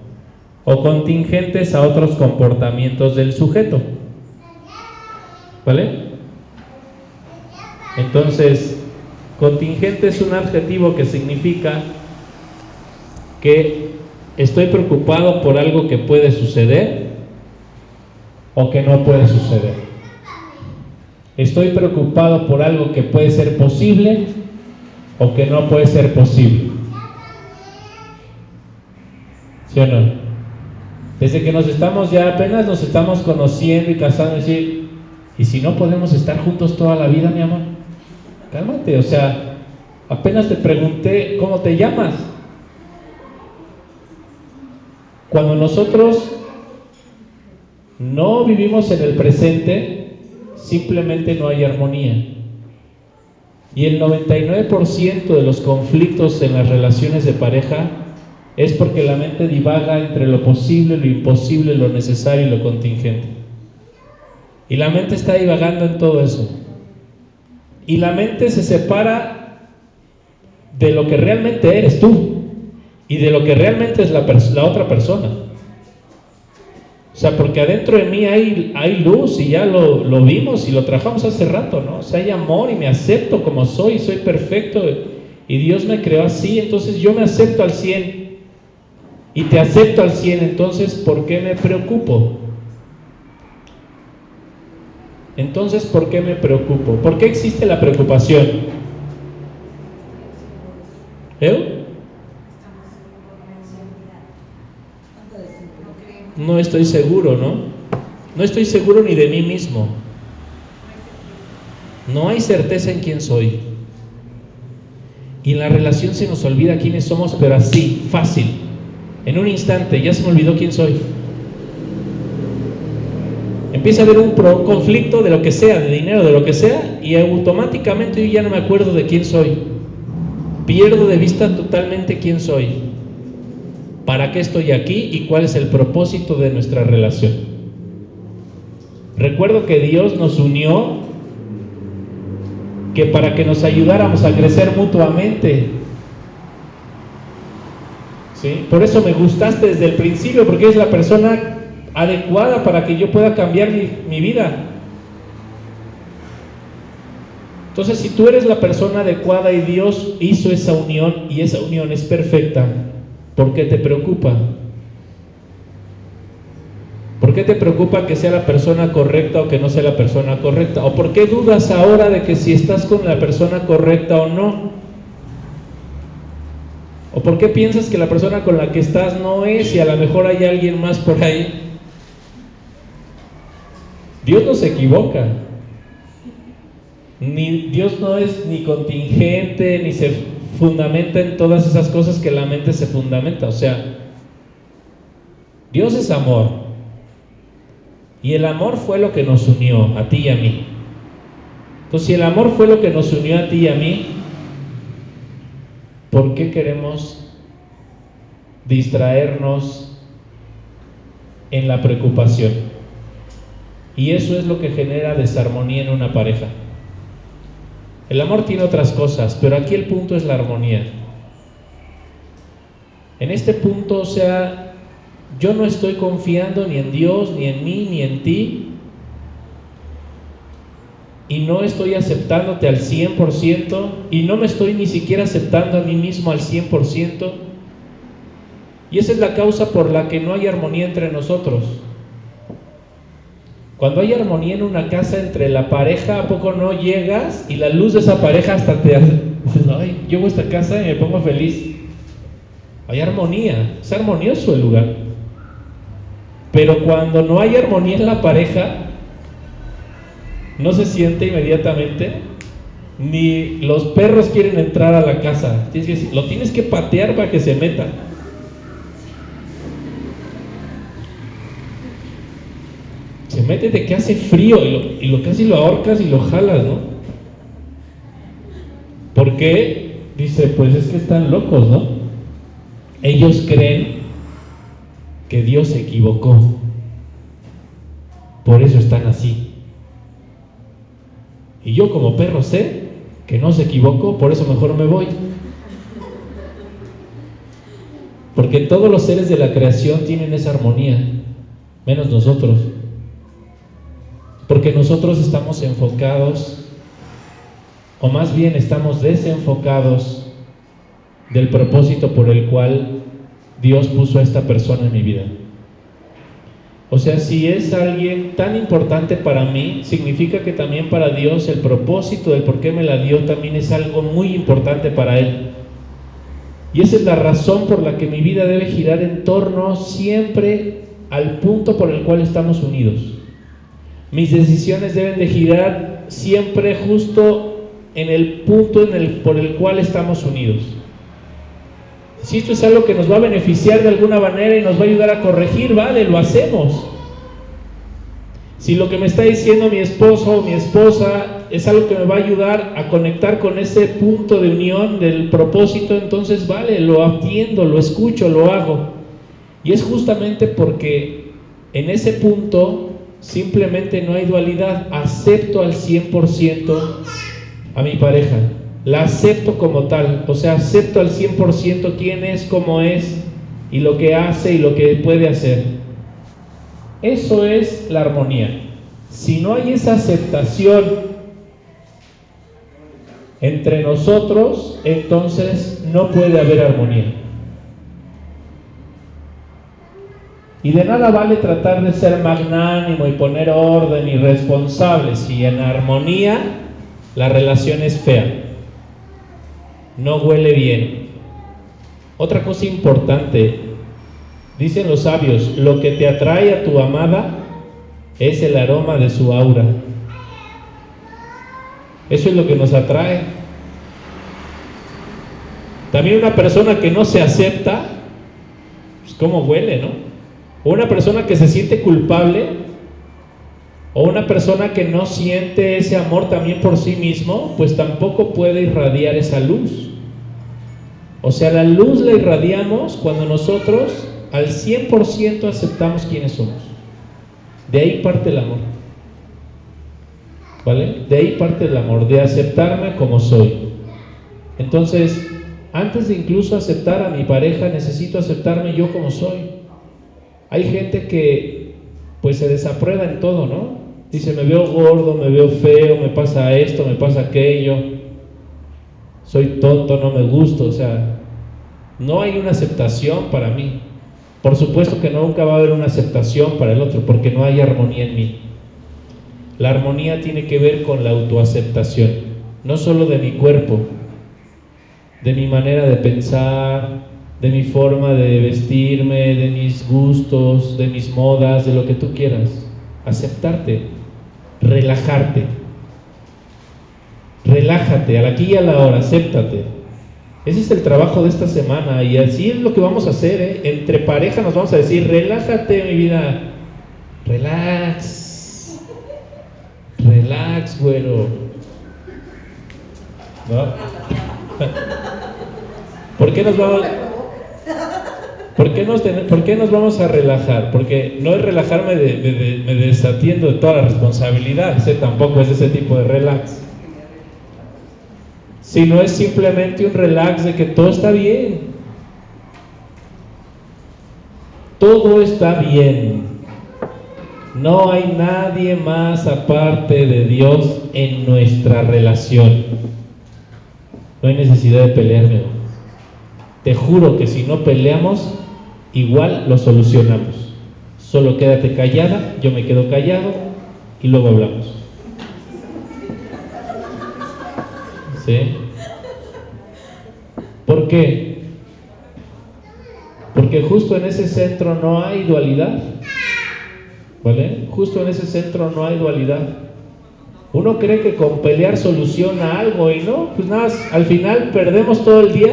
Speaker 1: o contingentes a otros comportamientos del sujeto. ¿Vale? Entonces, contingente es un adjetivo que significa que estoy preocupado por algo que puede suceder o que no puede suceder. Estoy preocupado por algo que puede ser posible o que no puede ser posible. ¿Sí o no? Desde que nos estamos ya apenas nos estamos conociendo y casando, decir, ¿y si no podemos estar juntos toda la vida, mi amor? Cálmate, o sea, apenas te pregunté cómo te llamas. Cuando nosotros no vivimos en el presente, simplemente no hay armonía. Y el 99% de los conflictos en las relaciones de pareja es porque la mente divaga entre lo posible, lo imposible, lo necesario y lo contingente. Y la mente está divagando en todo eso. Y la mente se separa de lo que realmente eres tú y de lo que realmente es la, otra persona. O sea, porque adentro de mí hay, luz y ya lo, lo, vimos y lo trabajamos hace rato, ¿no? O sea, hay amor y me acepto como soy, soy perfecto y Dios me creó así, entonces yo me acepto al 100 y te acepto al 100, entonces ¿por qué me preocupo? Entonces, ¿por qué me preocupo? ¿Por qué existe la preocupación? ¿Eh? No estoy seguro, ¿no? No estoy seguro ni de mí mismo. No hay certeza en quién soy. Y en la relación se nos olvida quiénes somos, pero así, fácil. En un instante, ya se me olvidó quién soy. Empieza a haber un conflicto de lo que sea, de dinero, de lo que sea, y automáticamente yo ya no me acuerdo de quién soy. Pierdo de vista totalmente quién soy para qué estoy aquí y cuál es el propósito de nuestra relación. Recuerdo que Dios nos unió que para que nos ayudáramos a crecer mutuamente. ¿Sí? Por eso me gustaste desde el principio, porque es la persona adecuada para que yo pueda cambiar mi, mi vida. Entonces, si tú eres la persona adecuada y Dios hizo esa unión y esa unión es perfecta, ¿por qué te preocupa? ¿Por qué te preocupa que sea la persona correcta o que no sea la persona correcta? ¿O por qué dudas ahora de que si estás con la persona correcta o no? ¿O por qué piensas que la persona con la que estás no es y a lo mejor hay alguien más por ahí? Dios no se equivoca. Ni, Dios no es ni contingente, ni se fundamenta en todas esas cosas que la mente se fundamenta. O sea, Dios es amor. Y el amor fue lo que nos unió a ti y a mí. Entonces, si el amor fue lo que nos unió a ti y a mí, ¿por qué queremos distraernos en la preocupación? Y eso es lo que genera desarmonía en una pareja. El amor tiene otras cosas, pero aquí el punto es la armonía. En este punto, o sea, yo no estoy confiando ni en Dios, ni en mí, ni en ti, y no estoy aceptándote al 100%, y no me estoy ni siquiera aceptando a mí mismo al 100%, y esa es la causa por la que no hay armonía entre nosotros. Cuando hay armonía en una casa entre la pareja, ¿a poco no llegas y la luz de esa pareja hasta te hace, ay, llego a esta casa y me pongo feliz? Hay armonía, es armonioso el lugar. Pero cuando no hay armonía en la pareja, no se siente inmediatamente, ni los perros quieren entrar a la casa. Lo tienes que patear para que se meta. Se mete de que hace frío y lo, y lo casi lo ahorcas y lo jalas, ¿no? ¿Por qué? Dice, pues es que están locos, ¿no? Ellos creen que Dios se equivocó. Por eso están así. Y yo como perro sé que no se equivocó, por eso mejor me voy. Porque todos los seres de la creación tienen esa armonía, menos nosotros. Porque nosotros estamos enfocados, o más bien estamos desenfocados del propósito por el cual Dios puso a esta persona en mi vida. O sea, si es alguien tan importante para mí, significa que también para Dios el propósito del por qué me la dio también es algo muy importante para Él. Y esa es la razón por la que mi vida debe girar en torno siempre al punto por el cual estamos unidos. Mis decisiones deben de girar siempre justo en el punto por el cual estamos unidos. Si esto es algo que nos va a beneficiar de alguna manera y nos va a ayudar a corregir, vale, lo hacemos. Si lo que me está diciendo mi esposo o mi esposa es algo que me va a ayudar a conectar con ese punto de unión del propósito, entonces vale, lo atiendo, lo escucho, lo hago. Y es justamente porque en ese punto Simplemente no hay dualidad. Acepto al 100% a mi pareja. La acepto como tal. O sea, acepto al 100% quién es, cómo es y lo que hace y lo que puede hacer. Eso es la armonía. Si no hay esa aceptación entre nosotros, entonces no puede haber armonía. Y de nada vale tratar de ser magnánimo y poner orden y responsable si en armonía la relación es fea. No huele bien. Otra cosa importante, dicen los sabios, lo que te atrae a tu amada es el aroma de su aura. Eso es lo que nos atrae. También una persona que no se acepta, pues cómo huele, ¿no? O una persona que se siente culpable, o una persona que no siente ese amor también por sí mismo, pues tampoco puede irradiar esa luz. O sea, la luz la irradiamos cuando nosotros al 100% aceptamos quiénes somos. De ahí parte el amor. ¿Vale? De ahí parte el amor, de aceptarme como soy. Entonces, antes de incluso aceptar a mi pareja, necesito aceptarme yo como soy. Hay gente que pues se desaprueba en todo, ¿no? Dice, me veo gordo, me veo feo, me pasa esto, me pasa aquello, soy tonto, no me gusto, o sea, no hay una aceptación para mí. Por supuesto que nunca va a haber una aceptación para el otro, porque no hay armonía en mí. La armonía tiene que ver con la autoaceptación, no solo de mi cuerpo, de mi manera de pensar, de mi forma de vestirme, de mis gustos, de mis modas, de lo que tú quieras. Aceptarte, relajarte. Relájate, al aquí y a la hora, acéptate. Ese es el trabajo de esta semana y así es lo que vamos a hacer. ¿eh? Entre pareja nos vamos a decir, relájate mi vida, relax, relax, güero. ¿No? ¿Por qué nos vamos? ¿Por qué, nos ¿Por qué nos vamos a relajar? Porque no es relajarme me desatiendo de toda la responsabilidad, ese tampoco es ese tipo de relax. Sino es simplemente un relax de que todo está bien. Todo está bien. No hay nadie más aparte de Dios en nuestra relación. No hay necesidad de pelearme. Te juro que si no peleamos, igual lo solucionamos. Solo quédate callada, yo me quedo callado y luego hablamos. ¿Sí? ¿Por qué? Porque justo en ese centro no hay dualidad. ¿Vale? Justo en ese centro no hay dualidad. Uno cree que con pelear soluciona algo y no, pues nada, al final perdemos todo el día.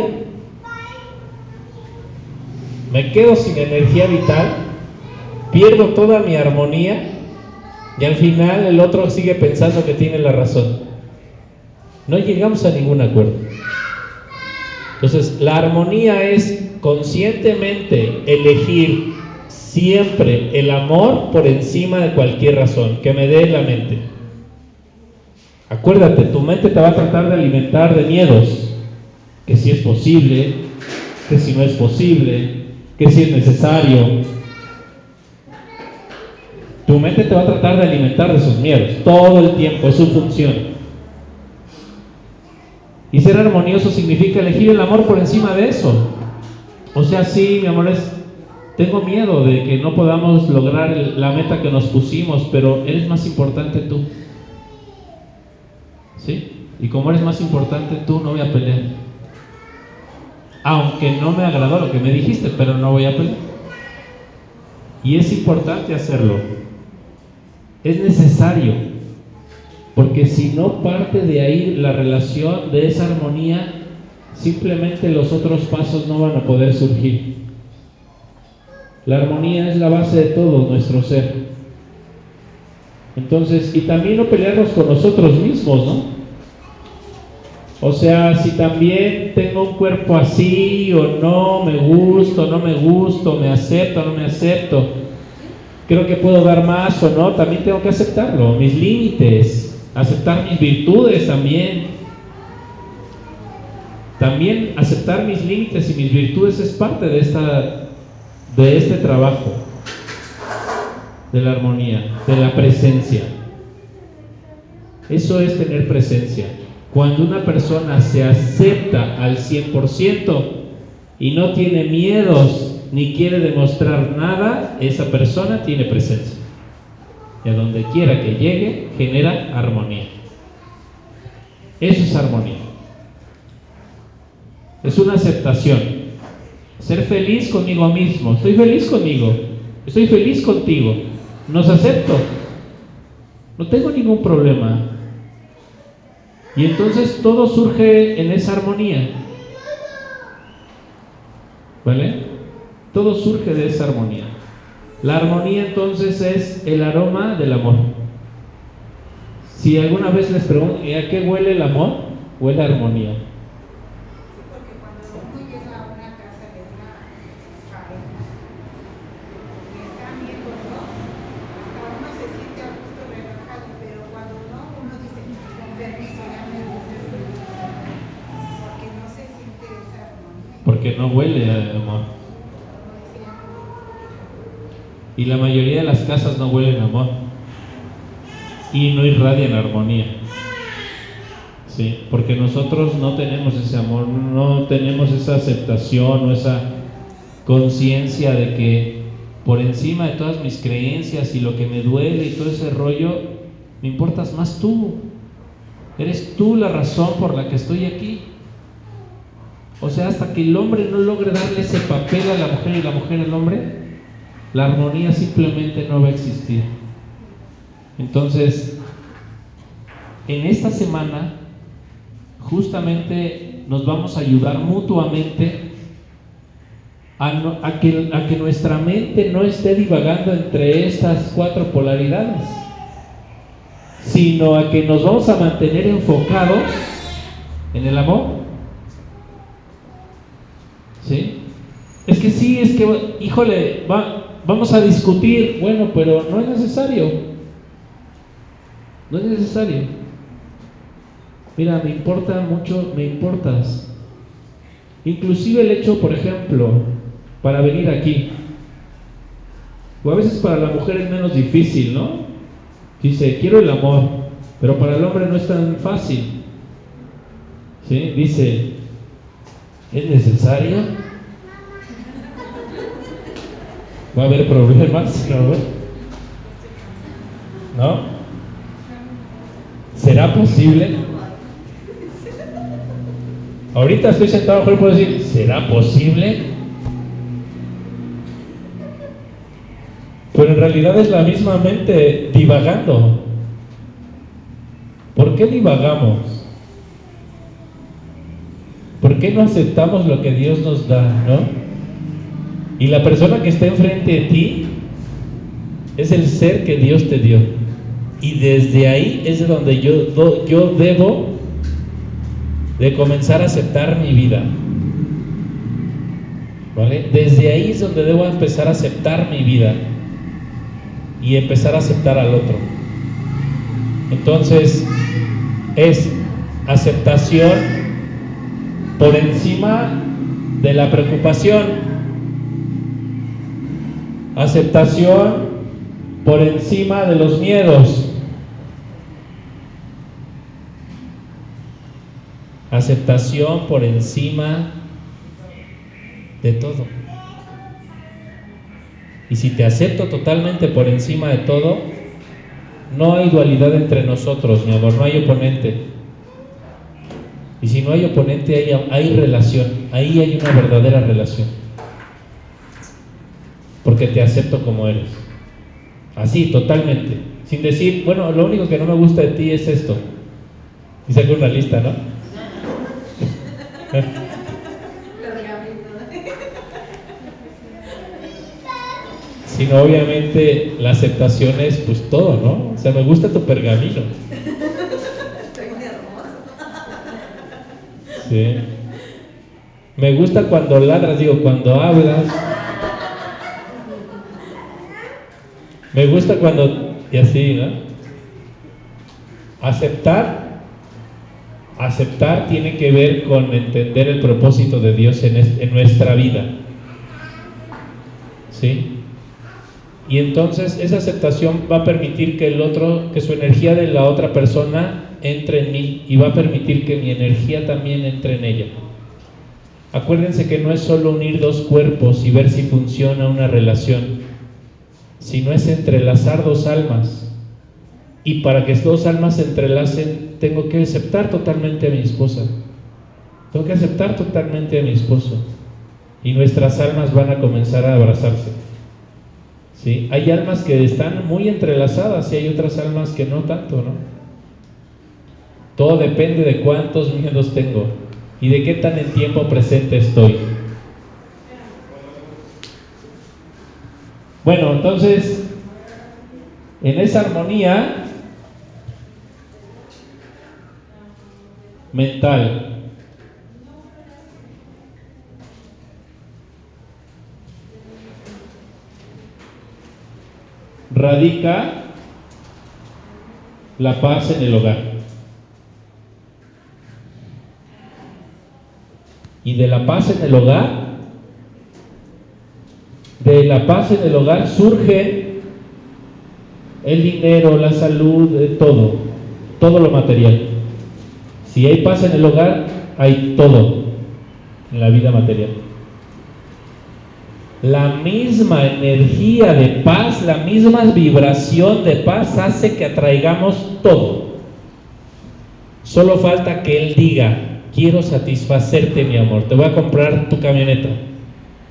Speaker 1: Me quedo sin energía vital, pierdo toda mi armonía y al final el otro sigue pensando que tiene la razón. No llegamos a ningún acuerdo. Entonces, la armonía es conscientemente elegir siempre el amor por encima de cualquier razón que me dé la mente. Acuérdate, tu mente te va a tratar de alimentar de miedos, que si es posible, que si no es posible, que si es necesario. Tu mente te va a tratar de alimentar de esos miedos todo el tiempo, es su función. Y ser armonioso significa elegir el amor por encima de eso. O sea, sí, mi amor, es, tengo miedo de que no podamos lograr la meta que nos pusimos, pero eres más importante tú. ¿Sí? Y como eres más importante tú, no voy a pelear. Aunque no me agradó lo que me dijiste, pero no voy a pelear. Y es importante hacerlo. Es necesario. Porque si no parte de ahí la relación, de esa armonía, simplemente los otros pasos no van a poder surgir. La armonía es la base de todo nuestro ser. Entonces, y también no pelearnos con nosotros mismos, ¿no? O sea, si también tengo un cuerpo así o no, me gusto, no me gusto, me acepto, no me acepto, creo que puedo dar más o no, también tengo que aceptarlo, mis límites, aceptar mis virtudes también. También aceptar mis límites y mis virtudes es parte de, esta, de este trabajo de la armonía, de la presencia. Eso es tener presencia. Cuando una persona se acepta al 100% y no tiene miedos ni quiere demostrar nada, esa persona tiene presencia. Y a donde quiera que llegue, genera armonía. Eso es armonía. Es una aceptación. Ser feliz conmigo mismo. Estoy feliz conmigo. Estoy feliz contigo. Nos acepto. No tengo ningún problema. Y entonces todo surge en esa armonía. ¿Vale? Todo surge de esa armonía. La armonía entonces es el aroma del amor. Si alguna vez les pregunto, ¿a qué huele el amor? Huele armonía. No huele amor. Y la mayoría de las casas no huelen amor. Y no irradian armonía. Sí, porque nosotros no tenemos ese amor, no tenemos esa aceptación o esa conciencia de que por encima de todas mis creencias y lo que me duele y todo ese rollo, me importas más tú. Eres tú la razón por la que estoy aquí. O sea, hasta que el hombre no logre darle ese papel a la mujer y la mujer al hombre, la armonía simplemente no va a existir. Entonces, en esta semana, justamente nos vamos a ayudar mutuamente a, que, a que nuestra mente no esté divagando entre estas cuatro polaridades, sino a que nos vamos a mantener enfocados en el amor. ¿Sí? Es que sí, es que, híjole, vamos a discutir, bueno, pero no es necesario. No es necesario. Mira, me importa mucho, me importas. Inclusive el hecho, por ejemplo, para venir aquí. O a veces para la mujer es menos difícil, ¿no? Dice, quiero el amor, pero para el hombre no es tan fácil. ¿Sí? Dice, ¿es necesario? Va a haber problemas, ¿no? ¿No? ¿Será posible? Ahorita estoy sentado mejor puedo decir, ¿será posible? Pero en realidad es la misma mente divagando. ¿Por qué divagamos? ¿Por qué no aceptamos lo que Dios nos da, no? Y la persona que está enfrente de ti es el ser que Dios te dio. Y desde ahí es de donde yo, yo debo de comenzar a aceptar mi vida. ¿Vale? Desde ahí es donde debo empezar a aceptar mi vida y empezar a aceptar al otro. Entonces, es aceptación por encima de la preocupación, aceptación por encima de los miedos, aceptación por encima de todo. Y si te acepto totalmente por encima de todo, no hay dualidad entre nosotros, mi amor, no hay oponente. Y si no hay oponente, hay, hay relación, ahí hay una verdadera relación. Porque te acepto como eres. Así, totalmente. Sin decir, bueno, lo único que no me gusta de ti es esto. Y saco una lista, ¿no? sino obviamente la aceptación es pues todo, ¿no? O sea, me gusta tu pergamino. Sí. Me gusta cuando ladras, digo, cuando hablas. Me gusta cuando... Y así, ¿no? Aceptar. Aceptar tiene que ver con entender el propósito de Dios en, en nuestra vida. ¿Sí? Y entonces esa aceptación va a permitir que el otro, que su energía de la otra persona entre en mí y va a permitir que mi energía también entre en ella. Acuérdense que no es solo unir dos cuerpos y ver si funciona una relación, sino es entrelazar dos almas. Y para que dos almas se entrelacen, tengo que aceptar totalmente a mi esposa. Tengo que aceptar totalmente a mi esposo. Y nuestras almas van a comenzar a abrazarse. ¿sí? Hay almas que están muy entrelazadas y hay otras almas que no tanto, ¿no? Todo depende de cuántos miedos tengo y de qué tan en tiempo presente estoy. Bueno, entonces, en esa armonía mental, radica la paz en el hogar. y de la paz en el hogar, de la paz en el hogar surge el dinero, la salud, eh, todo, todo lo material. Si hay paz en el hogar, hay todo en la vida material. La misma energía de paz, la misma vibración de paz hace que atraigamos todo. Solo falta que Él diga, quiero satisfacerte mi amor, te voy a comprar tu camioneta.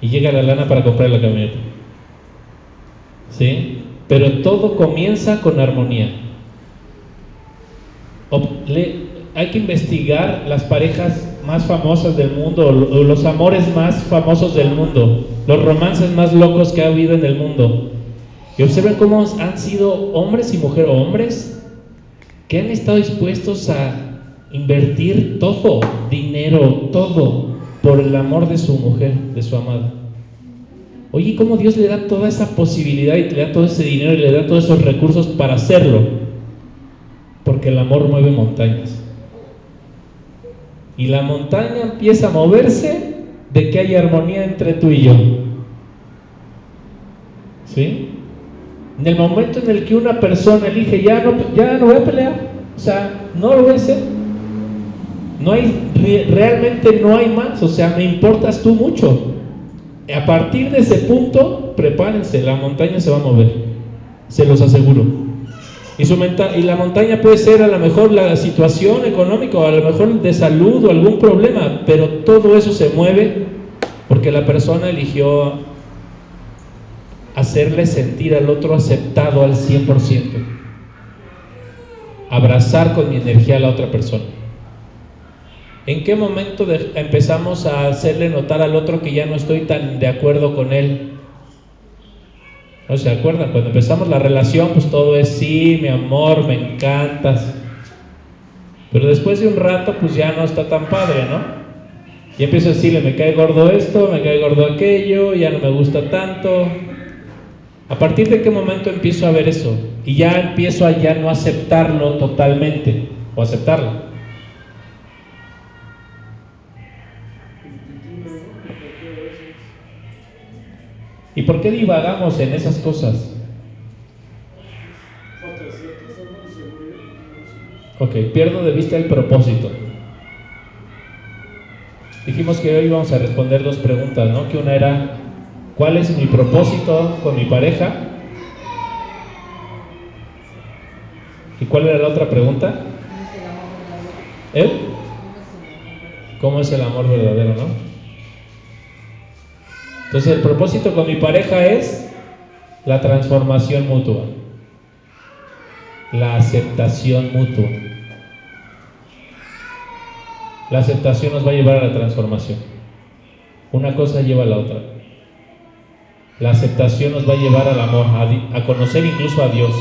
Speaker 1: Y llega la lana para comprar la camioneta. ¿Sí? Pero todo comienza con armonía. hay que investigar las parejas más famosas del mundo, los amores más famosos del mundo, los romances más locos que ha habido en el mundo. Y observen cómo han sido hombres y mujeres, hombres que han estado dispuestos a invertir todo, dinero, todo, por el amor de su mujer, de su amada. Oye, ¿cómo Dios le da toda esa posibilidad y le da todo ese dinero y le da todos esos recursos para hacerlo? Porque el amor mueve montañas. Y la montaña empieza a moverse de que hay armonía entre tú y yo. ¿Sí? En el momento en el que una persona elige, ya no, ya no voy a pelear, o sea, no lo voy a hacer. No hay, realmente no hay más, o sea, me importas tú mucho. A partir de ese punto, prepárense, la montaña se va a mover, se los aseguro. Y, la montaña puede ser a lo mejor la situación económica, o a lo mejor de salud o algún problema, pero todo eso se mueve porque la persona eligió hacerle sentir al otro aceptado al 100%. Abrazar con mi energía a la otra persona. ¿En qué momento empezamos a hacerle notar al otro que ya no estoy tan de acuerdo con él? ¿No se acuerdan? Cuando empezamos la relación, pues todo es sí, mi amor, me encantas. Pero después de un rato, pues ya no está tan padre, ¿no? Y empiezo a decirle, me cae gordo esto, me cae gordo aquello, ya no me gusta tanto. ¿A partir de qué momento empiezo a ver eso? Y ya empiezo a ya no aceptarlo totalmente, o aceptarlo. ¿Y por qué divagamos en esas cosas? Ok, pierdo de vista el propósito. Dijimos que hoy vamos a responder dos preguntas, ¿no? Que una era, ¿cuál es mi propósito con mi pareja? ¿Y cuál era la otra pregunta? ¿Eh? ¿Cómo es el amor verdadero, no? Entonces el propósito con mi pareja es la transformación mutua, la aceptación mutua. La aceptación nos va a llevar a la transformación. Una cosa lleva a la otra. La aceptación nos va a llevar al amor, a, conocer incluso a Dios.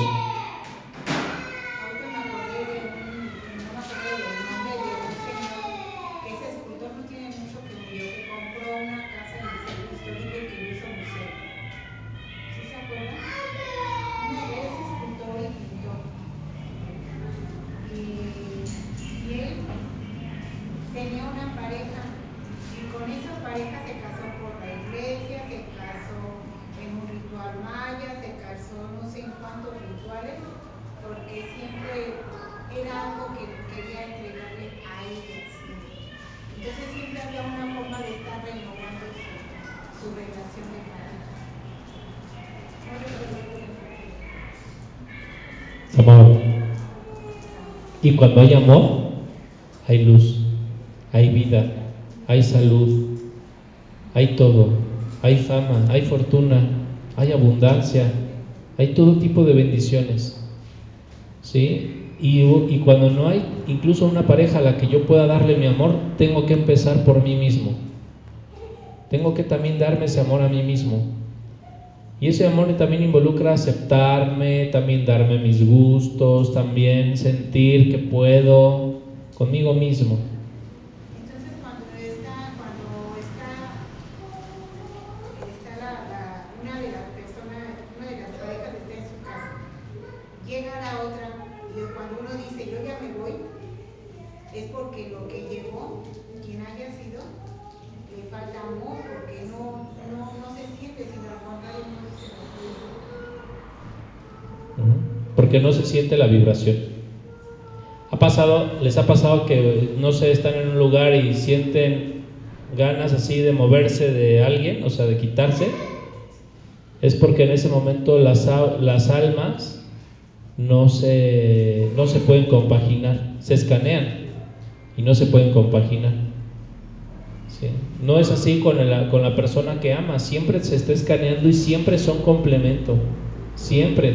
Speaker 1: Amor. Y cuando hay amor, hay luz, hay vida, hay salud, hay todo, hay fama, hay fortuna, hay abundancia, hay todo tipo de bendiciones. ¿Sí? Y, y, cuando no hay incluso una pareja a la que yo pueda darle mi amor, tengo que empezar por mí mismo. Tengo que también darme ese amor a mí mismo. Y ese amor también involucra aceptarme, también darme mis gustos, también sentir que puedo conmigo mismo.
Speaker 3: llega la otra y cuando uno dice yo ya me voy, es porque lo que llegó, quien haya sido, le falta amor porque no, no, no se siente, sino al contrario no se refleja.
Speaker 1: No se siente la vibración. ¿Ha pasado, les ha pasado que, no sé, están en un lugar y sienten ganas así de moverse de alguien, o sea, de quitarse? Es porque en ese momento las, las almas no se, no se pueden compaginar, se escanean y no se pueden compaginar. No es así con la, con la persona que ama, siempre se está escaneando y siempre son complemento, siempre.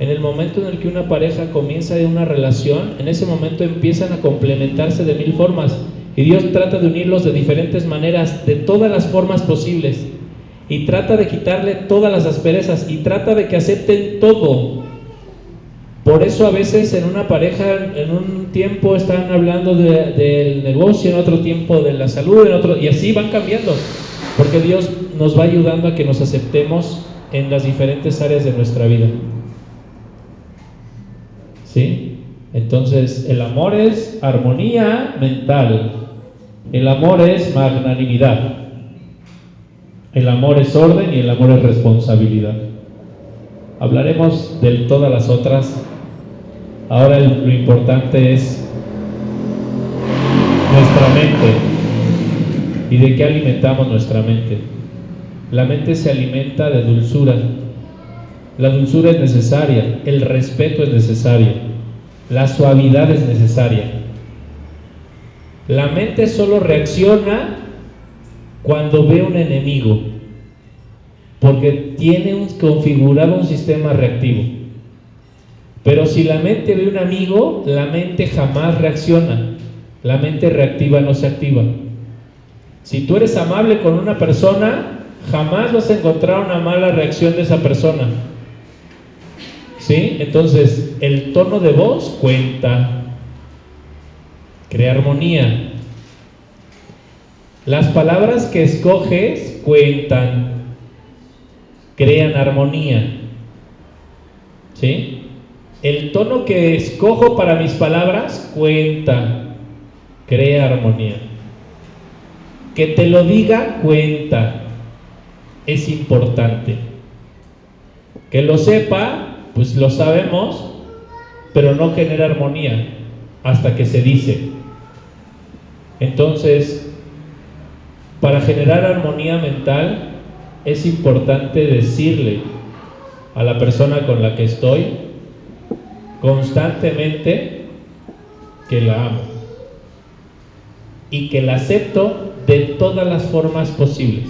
Speaker 1: En el momento en el que una pareja comienza una relación, en ese momento empiezan a complementarse de mil formas y Dios trata de unirlos de diferentes maneras, de todas las formas posibles. Y trata de quitarle todas las asperezas y trata de que acepten todo, por eso a veces en una pareja, en un tiempo están hablando del negocio, en otro tiempo de la salud, en otro, y así van cambiando, porque Dios nos va ayudando a que nos aceptemos en las diferentes áreas de nuestra vida. Entonces, el amor es armonía mental, el amor es magnanimidad, el amor es orden y el amor es responsabilidad. Hablaremos de todas las otras Ahora lo importante es nuestra mente. ¿Y de qué alimentamos nuestra mente? La mente se alimenta de dulzura. La dulzura es necesaria, el respeto es necesario, la suavidad es necesaria. La mente solo reacciona cuando ve un enemigo, porque tiene un, configurado un sistema reactivo. Pero si la mente ve un amigo, la mente jamás reacciona. La mente reactiva no se activa. Si tú eres amable con una persona, jamás vas a encontrar una mala reacción de esa persona. ¿Sí? Entonces, el tono de voz cuenta. Crea armonía. Las palabras que escoges cuentan. Crean armonía. ¿Sí? El tono que escojo para mis palabras cuenta, crea armonía. Que te lo diga cuenta, es importante. Que lo sepa, pues lo sabemos, pero no genera armonía hasta que se dice. Entonces, para generar armonía mental es importante decirle a la persona con la que estoy, constantemente que la amo y que la acepto de todas las formas posibles.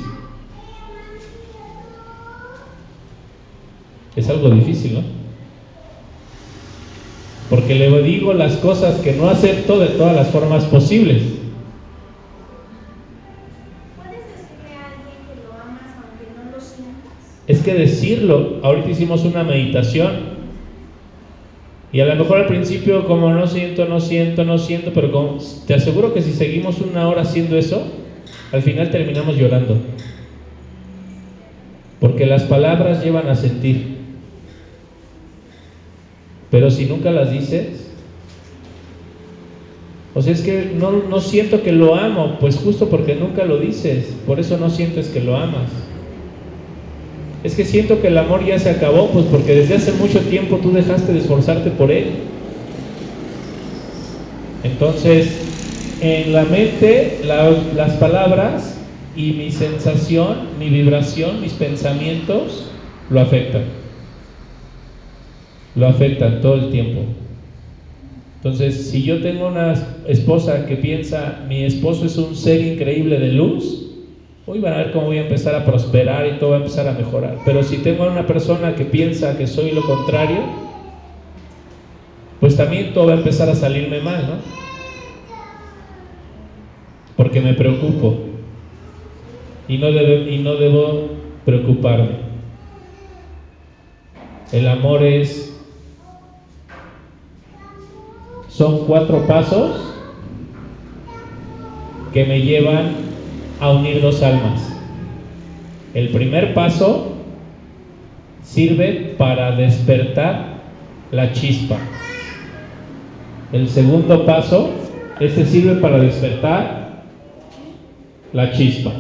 Speaker 1: Es algo difícil, ¿no? Porque le digo las cosas que no acepto de todas las formas posibles.
Speaker 3: ¿Puedes decirle a alguien que lo amas aunque no lo sientas?
Speaker 1: Es que decirlo, ahorita hicimos una meditación y a lo mejor al principio como no siento, no siento, no siento, pero te aseguro que si seguimos una hora haciendo eso, al final terminamos llorando. Porque las palabras llevan a sentir. Pero si nunca las dices, o sea, es que no, no siento que lo amo, pues justo porque nunca lo dices, por eso no sientes que lo amas. Es que siento que el amor ya se acabó, pues porque desde hace mucho tiempo tú dejaste de esforzarte por él. Entonces, en la mente, las palabras y mi sensación, mi vibración, mis pensamientos lo afectan. Lo afectan todo el tiempo. Entonces, si yo tengo una esposa que piensa, mi esposo es un ser increíble de luz, Hoy van a ver cómo voy a empezar a prosperar y todo va a empezar a mejorar. Pero si tengo a una persona que piensa que soy lo contrario, pues también todo va a empezar a salirme mal, ¿no? Porque me preocupo y no, y no debo preocuparme. El amor es... Son cuatro pasos que me llevan a unir dos almas. El primer paso sirve para despertar la chispa. El segundo paso, este sirve para despertar la chispa.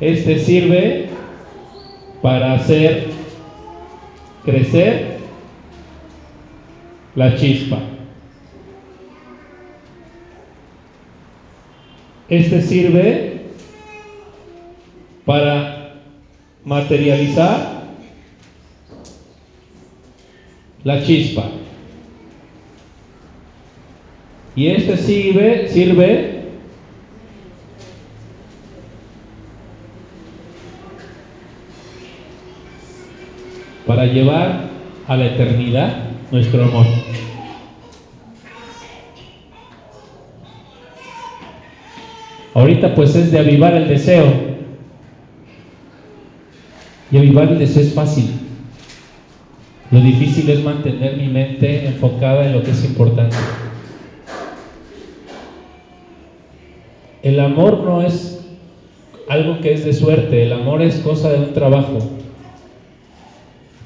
Speaker 1: Este sirve para hacer crecer la chispa. Este sirve para materializar la chispa. Y este sirve, sirve para llevar a la eternidad nuestro amor. Ahorita pues es de avivar el deseo. Y avivar el deseo es fácil. Lo difícil es mantener mi mente enfocada en lo que es importante. El amor no es algo que es de suerte, el amor es cosa de un trabajo.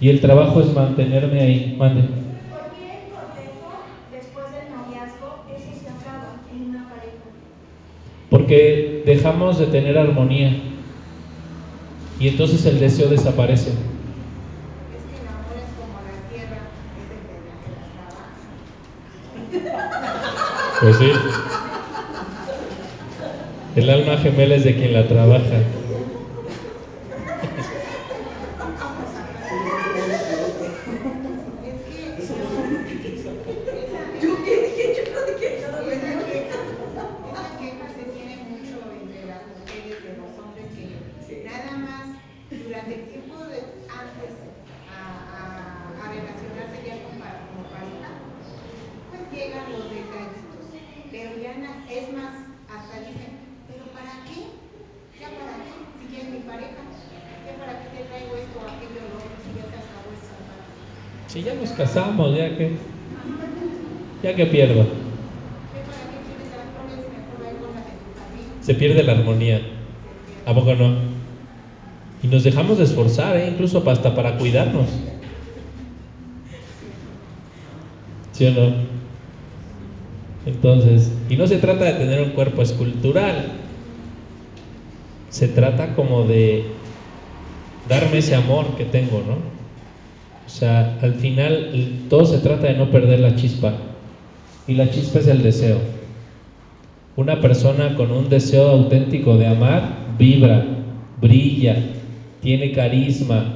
Speaker 1: Y el trabajo es mantenerme ahí. Mande. Porque dejamos de tener armonía. Y entonces el deseo desaparece.
Speaker 3: Es que el amor es como la tierra, es de la que la trabaja.
Speaker 1: Pues sí. El alma gemela es de quien la trabaja.
Speaker 3: Es que esa, ¿Yo qué dije? Yo no dije nada. Esa queja, esa queja se tiene mucho entre las mujeres de los hombres que nada más durante el tiempo de antes a, a- a relacionarse ya con pa- como pareja, pues llegan los detallitos. Pero ya na- es más, hasta dicen, ¿pero para qué? ¿Ya para qué? Si ya es mi pareja. ¿Ya para qué te traigo esto, aquello, lo otro, si ya se acabó esta parte?
Speaker 1: Si ya nos casamos, ya que. Ya que pierdo.
Speaker 3: ¿Qué para qué quieres las flores? Mejor ahí ponlas en tu jardín.
Speaker 1: Se pierde la armonía.
Speaker 3: Se pierde.
Speaker 1: ¿A poco no? Y nos incluso hasta para cuidarnos. ¿Sí o no? Entonces, y no se trata de tener un cuerpo escultural, se trata como de darme ese amor que tengo, ¿no? O sea, al final todo se trata de no perder la chispa. Y la chispa es el deseo. Una persona con un deseo auténtico de amar vibra, brilla, tiene carisma,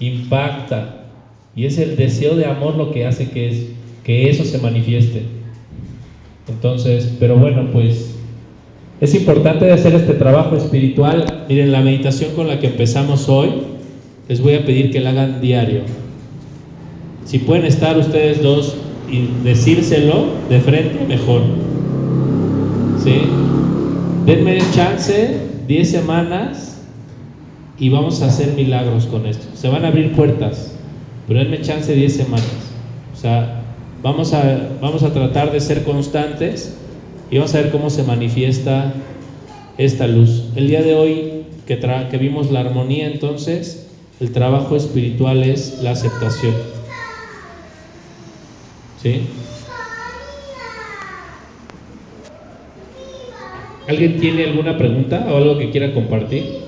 Speaker 1: impacta. Y es el deseo de amor lo que hace que, es, que eso se manifieste. Entonces, pero bueno, pues es importante hacer este trabajo espiritual. Miren, la meditación con la que empezamos hoy, les voy a pedir que la hagan diario. Si pueden estar ustedes dos y decírselo de frente, mejor. ¿Sí? Denme chance, 10 semanas y vamos a hacer milagros con esto. Se van a abrir puertas, pero denme chance 10 semanas. O sea, vamos a, vamos a tratar de ser constantes y vamos a ver cómo se manifiesta esta luz. El día de hoy que, que vimos la armonía, entonces, el trabajo espiritual es la aceptación. ¿Sí? ¿Alguien tiene alguna pregunta o algo que quiera compartir?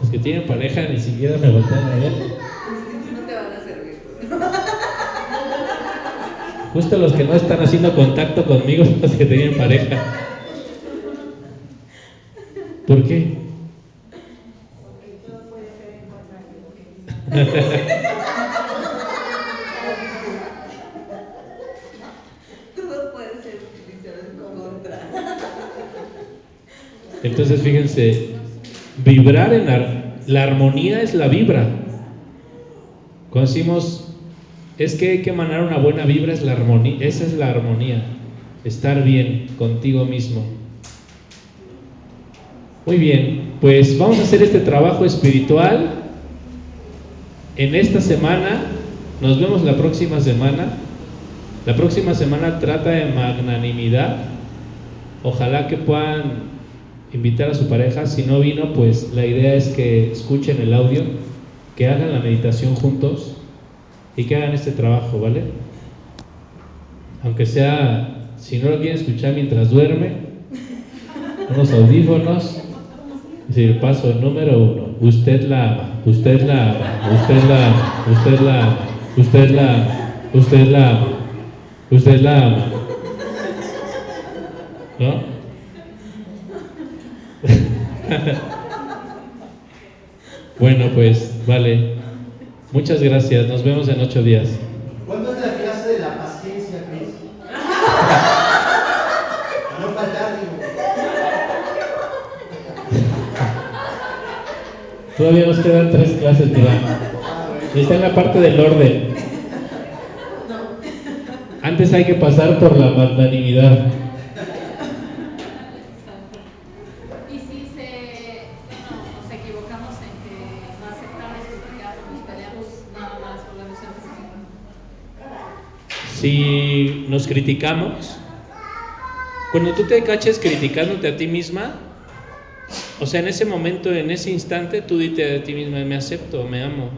Speaker 1: Los que tienen pareja ni siquiera me voltean a ver.
Speaker 2: No te van a servir.
Speaker 1: Justo los que no están haciendo contacto conmigo son los que tienen pareja. ¿Por qué?
Speaker 3: Porque todo puede ser en contra de.
Speaker 1: Entonces fíjense, vibrar en ar- la armonía es la vibra. Cuando decimos, es que hay que emanar una buena vibra, es la armonía, esa es la armonía, estar bien contigo mismo. Muy bien, pues vamos a hacer este trabajo espiritual en esta semana. Nos vemos la próxima semana. La próxima semana trata de magnanimidad. Ojalá que puedan invitar a su pareja. Si no vino, pues la idea es que escuchen el audio, que hagan la meditación juntos y que hagan este trabajo, ¿vale? Aunque sea, si no lo quieren escuchar mientras duerme, unos audífonos. Es decir, paso número uno, usted la ama, usted la ama, usted la ama, usted la ama, usted la ama, usted la ama, usted la ama. ¿No? bueno, pues, vale. Muchas gracias. Nos vemos en ocho días.
Speaker 4: ¿Cuándo es la clase de la paciencia, Cris? no faltar, digo.
Speaker 1: Todavía nos quedan tres clases, mira. Está en la parte del orden. Antes hay que pasar por la magnanimidad.
Speaker 2: Y si se, bueno, nos equivocamos en que no aceptamos tu pecado, nos peleamos, nada más volvemos a empezar.
Speaker 1: Si nos criticamos, cuando tú te caches criticándote a ti misma, o sea, en ese momento, en ese instante, tú dite a ti misma, me acepto, me amo.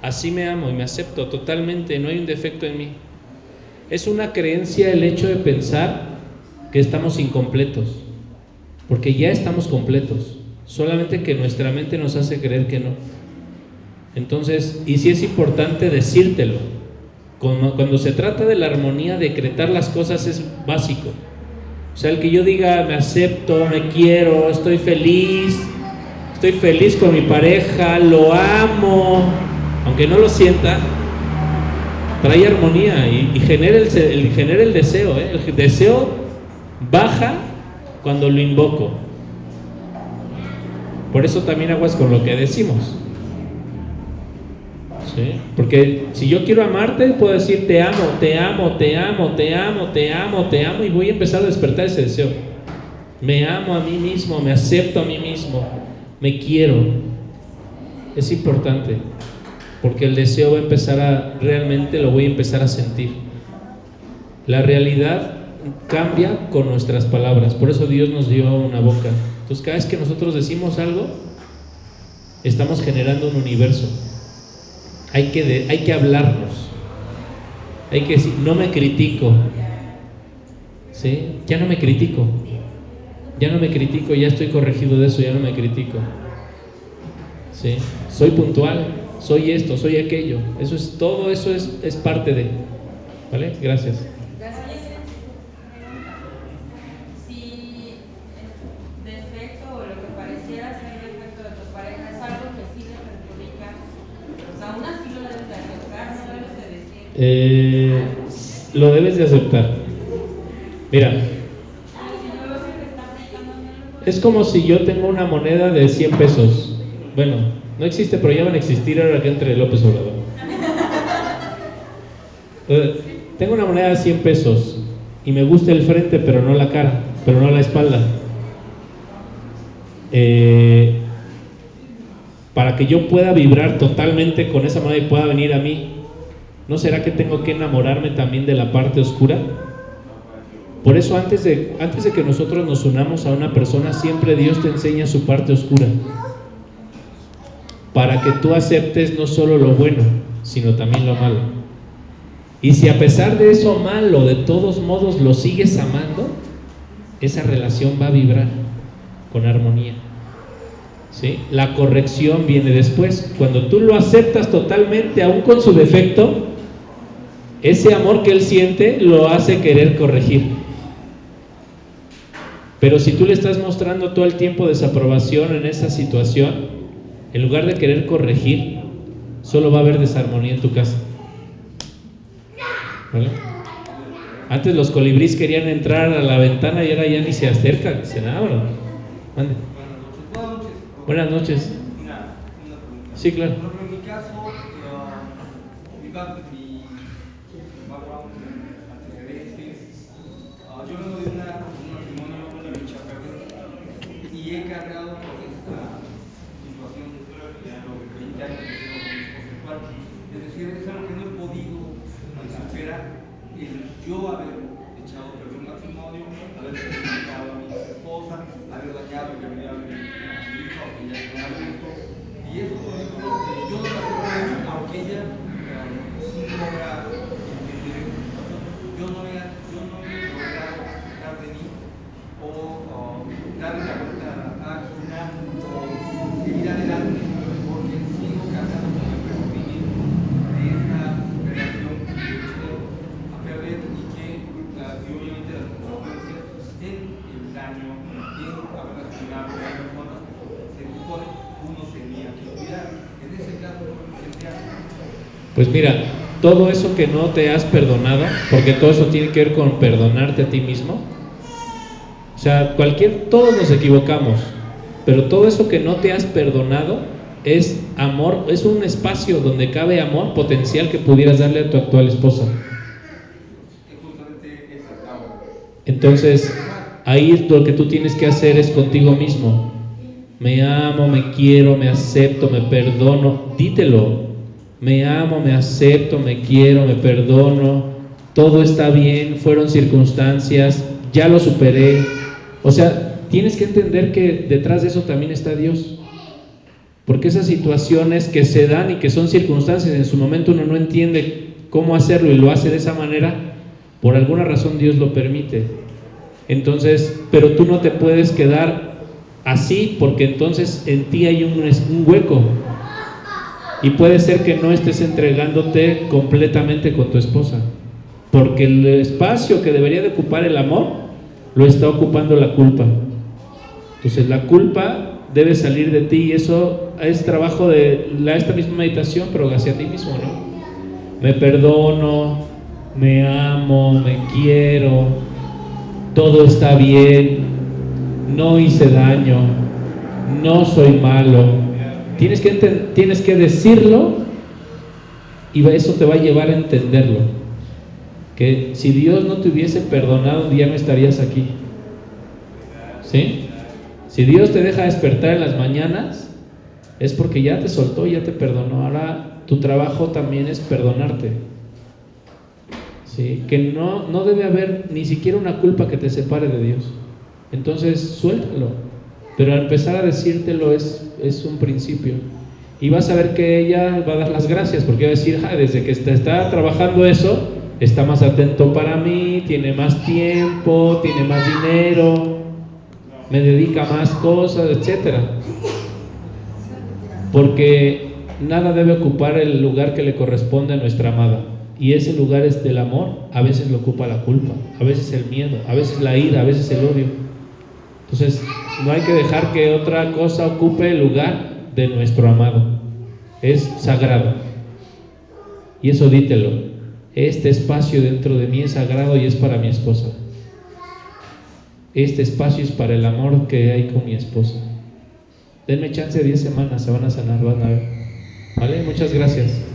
Speaker 1: Así me amo y me acepto totalmente, no hay un defecto en mí. Es una creencia el hecho de pensar que estamos incompletos, porque ya estamos completos, solamente que nuestra mente nos hace creer que no. Entonces, y si es importante decírtelo, cuando, se trata de la armonía, decretar las cosas es básico. O sea, el que yo diga, me acepto, me quiero, estoy feliz, estoy feliz con mi pareja, lo amo, aunque no lo sienta, trae armonía y, genera, el, genera el deseo. ¿eh? El deseo baja cuando lo invoco. Por eso también aguas con lo que decimos. Porque si yo quiero amarte, puedo decir te amo, te amo, te amo, te amo, te amo, te amo, y voy a empezar a despertar ese deseo. Me amo a mí mismo, me acepto a mí mismo, me quiero. Es importante porque el deseo va a empezar a, realmente lo voy a empezar a sentir. La realidad cambia con nuestras palabras, por eso Dios nos dio una boca. Entonces cada vez que nosotros decimos algo, estamos generando un universo. Hay que, hay que hablarnos. Hay que decir, no me critico. ¿Sí? Ya no me critico. Ya no me critico, ya estoy corregido de eso, ya no me critico. ¿Sí? Soy puntual, soy esto, soy aquello. Eso es, todo eso es, es parte de. ¿Vale? Gracias.
Speaker 5: Si el defecto o lo que pareciera ser defecto de tu pareja es algo que sí le perjudica, pues aún así lo debes de aceptar, no debes de decir.
Speaker 1: Eh, lo debes de aceptar. Mira. Es como si yo tengo una moneda de 100 pesos. Bueno, no existe, pero ya van a existir ahora que entre López Obrador. Tengo una moneda de 100 pesos y me gusta el frente, pero no la cara, pero no la espalda. Eh, para que yo pueda vibrar totalmente con esa moneda y pueda venir a mí, ¿no será que tengo que enamorarme también de la parte oscura? Por eso antes de, antes de que nosotros nos unamos a una persona, siempre Dios te enseña su parte oscura para que tú aceptes no solo lo bueno, sino también lo malo. Y si a pesar de eso malo, de todos modos lo sigues amando, esa relación va a vibrar con armonía. ¿Sí? La corrección viene después. Cuando tú lo aceptas totalmente, aún con su defecto, ese amor que él siente lo hace querer corregir. Pero si tú le estás mostrando todo el tiempo desaprobación en esa situación, en lugar de querer corregir, solo va a haber desarmonía en tu casa. ¿Vale? Antes los colibríes querían entrar a la ventana y ahora ya ni se acercan, se abren. Buenas noches. Buenas noches. Sí, claro.
Speaker 6: en mi caso, uh, mi, mi background, antecedentes, uh, yo vengo de una, un matrimonio que echa a perder y he cargado con esta ya los 20 años que tengo con mi esposa actual. Es decir, es algo que no he podido superar, el yo haber echado a perder un matrimonio, haber perjudicado a mi esposa, haber dañado de, de su hija o que ella sea adulto. Y eso, por ejemplo, eh, yo no la mí, aunque ella sí logra entender. Yo no, he, yo no he logrado sacar de mí o um, darle la vuelta a la página o el daño, en uno tenía que cuidar. En ese caso.
Speaker 1: Pues mira, todo eso que no te has perdonado, porque todo eso tiene que ver con perdonarte a ti mismo. O sea, cualquier, todos nos equivocamos, pero todo eso que no te has perdonado es amor, es un espacio donde cabe amor potencial que pudieras darle a tu actual esposa. Entonces, ahí lo que tú tienes que hacer es contigo mismo. Me amo, me quiero, me acepto, me perdono. Dítelo. Me amo, me acepto, me quiero, me perdono. Todo está bien, fueron circunstancias, ya lo superé. O sea, tienes que entender que detrás de eso también está Dios. Porque esas situaciones que se dan y que son circunstancias, en su momento uno no entiende cómo hacerlo y lo hace de esa manera, por alguna razón Dios lo permite. Entonces, pero tú no te puedes quedar así porque entonces en ti hay un, hueco. Y puede ser que no estés entregándote completamente con tu esposa. Porque el espacio que debería de ocupar el amor lo está ocupando la culpa. Entonces la culpa debe salir de ti y eso es trabajo de la, esta misma meditación, pero hacia ti mismo, ¿no? Me perdono, me amo, me quiero, todo está bien, no hice daño, no soy malo. Tienes que, tienes que decirlo y eso te va a llevar a entenderlo. Que si Dios no te hubiese perdonado, ya no estarías aquí. ¿Sí? Si Dios te deja despertar en las mañanas, es porque ya te soltó, ya te perdonó. Ahora tu trabajo también es perdonarte. Que no, no debe haber ni siquiera una culpa que te separe de Dios. Entonces, suéltalo. Pero al empezar a decírtelo es, es un principio. Y vas a ver que ella va a dar las gracias, porque va a decir, desde que está, está trabajando eso, está más atento para mí, tiene más tiempo, tiene más dinero, me dedica más cosas, etcétera. Porque nada debe ocupar el lugar que le corresponde a nuestra amada. Y ese lugar es del amor, a veces lo ocupa la culpa, a veces el miedo, a veces la ira, a veces el odio. Entonces, no hay que dejar que otra cosa ocupe el lugar de nuestro amado. Es sagrado. Y eso dítelo. Este espacio dentro de mí es sagrado y es para mi esposa. Este espacio es para el amor que hay con mi esposa. Denme chance de 10 semanas, se van a sanar, van a ver. ¿Vale? Muchas gracias.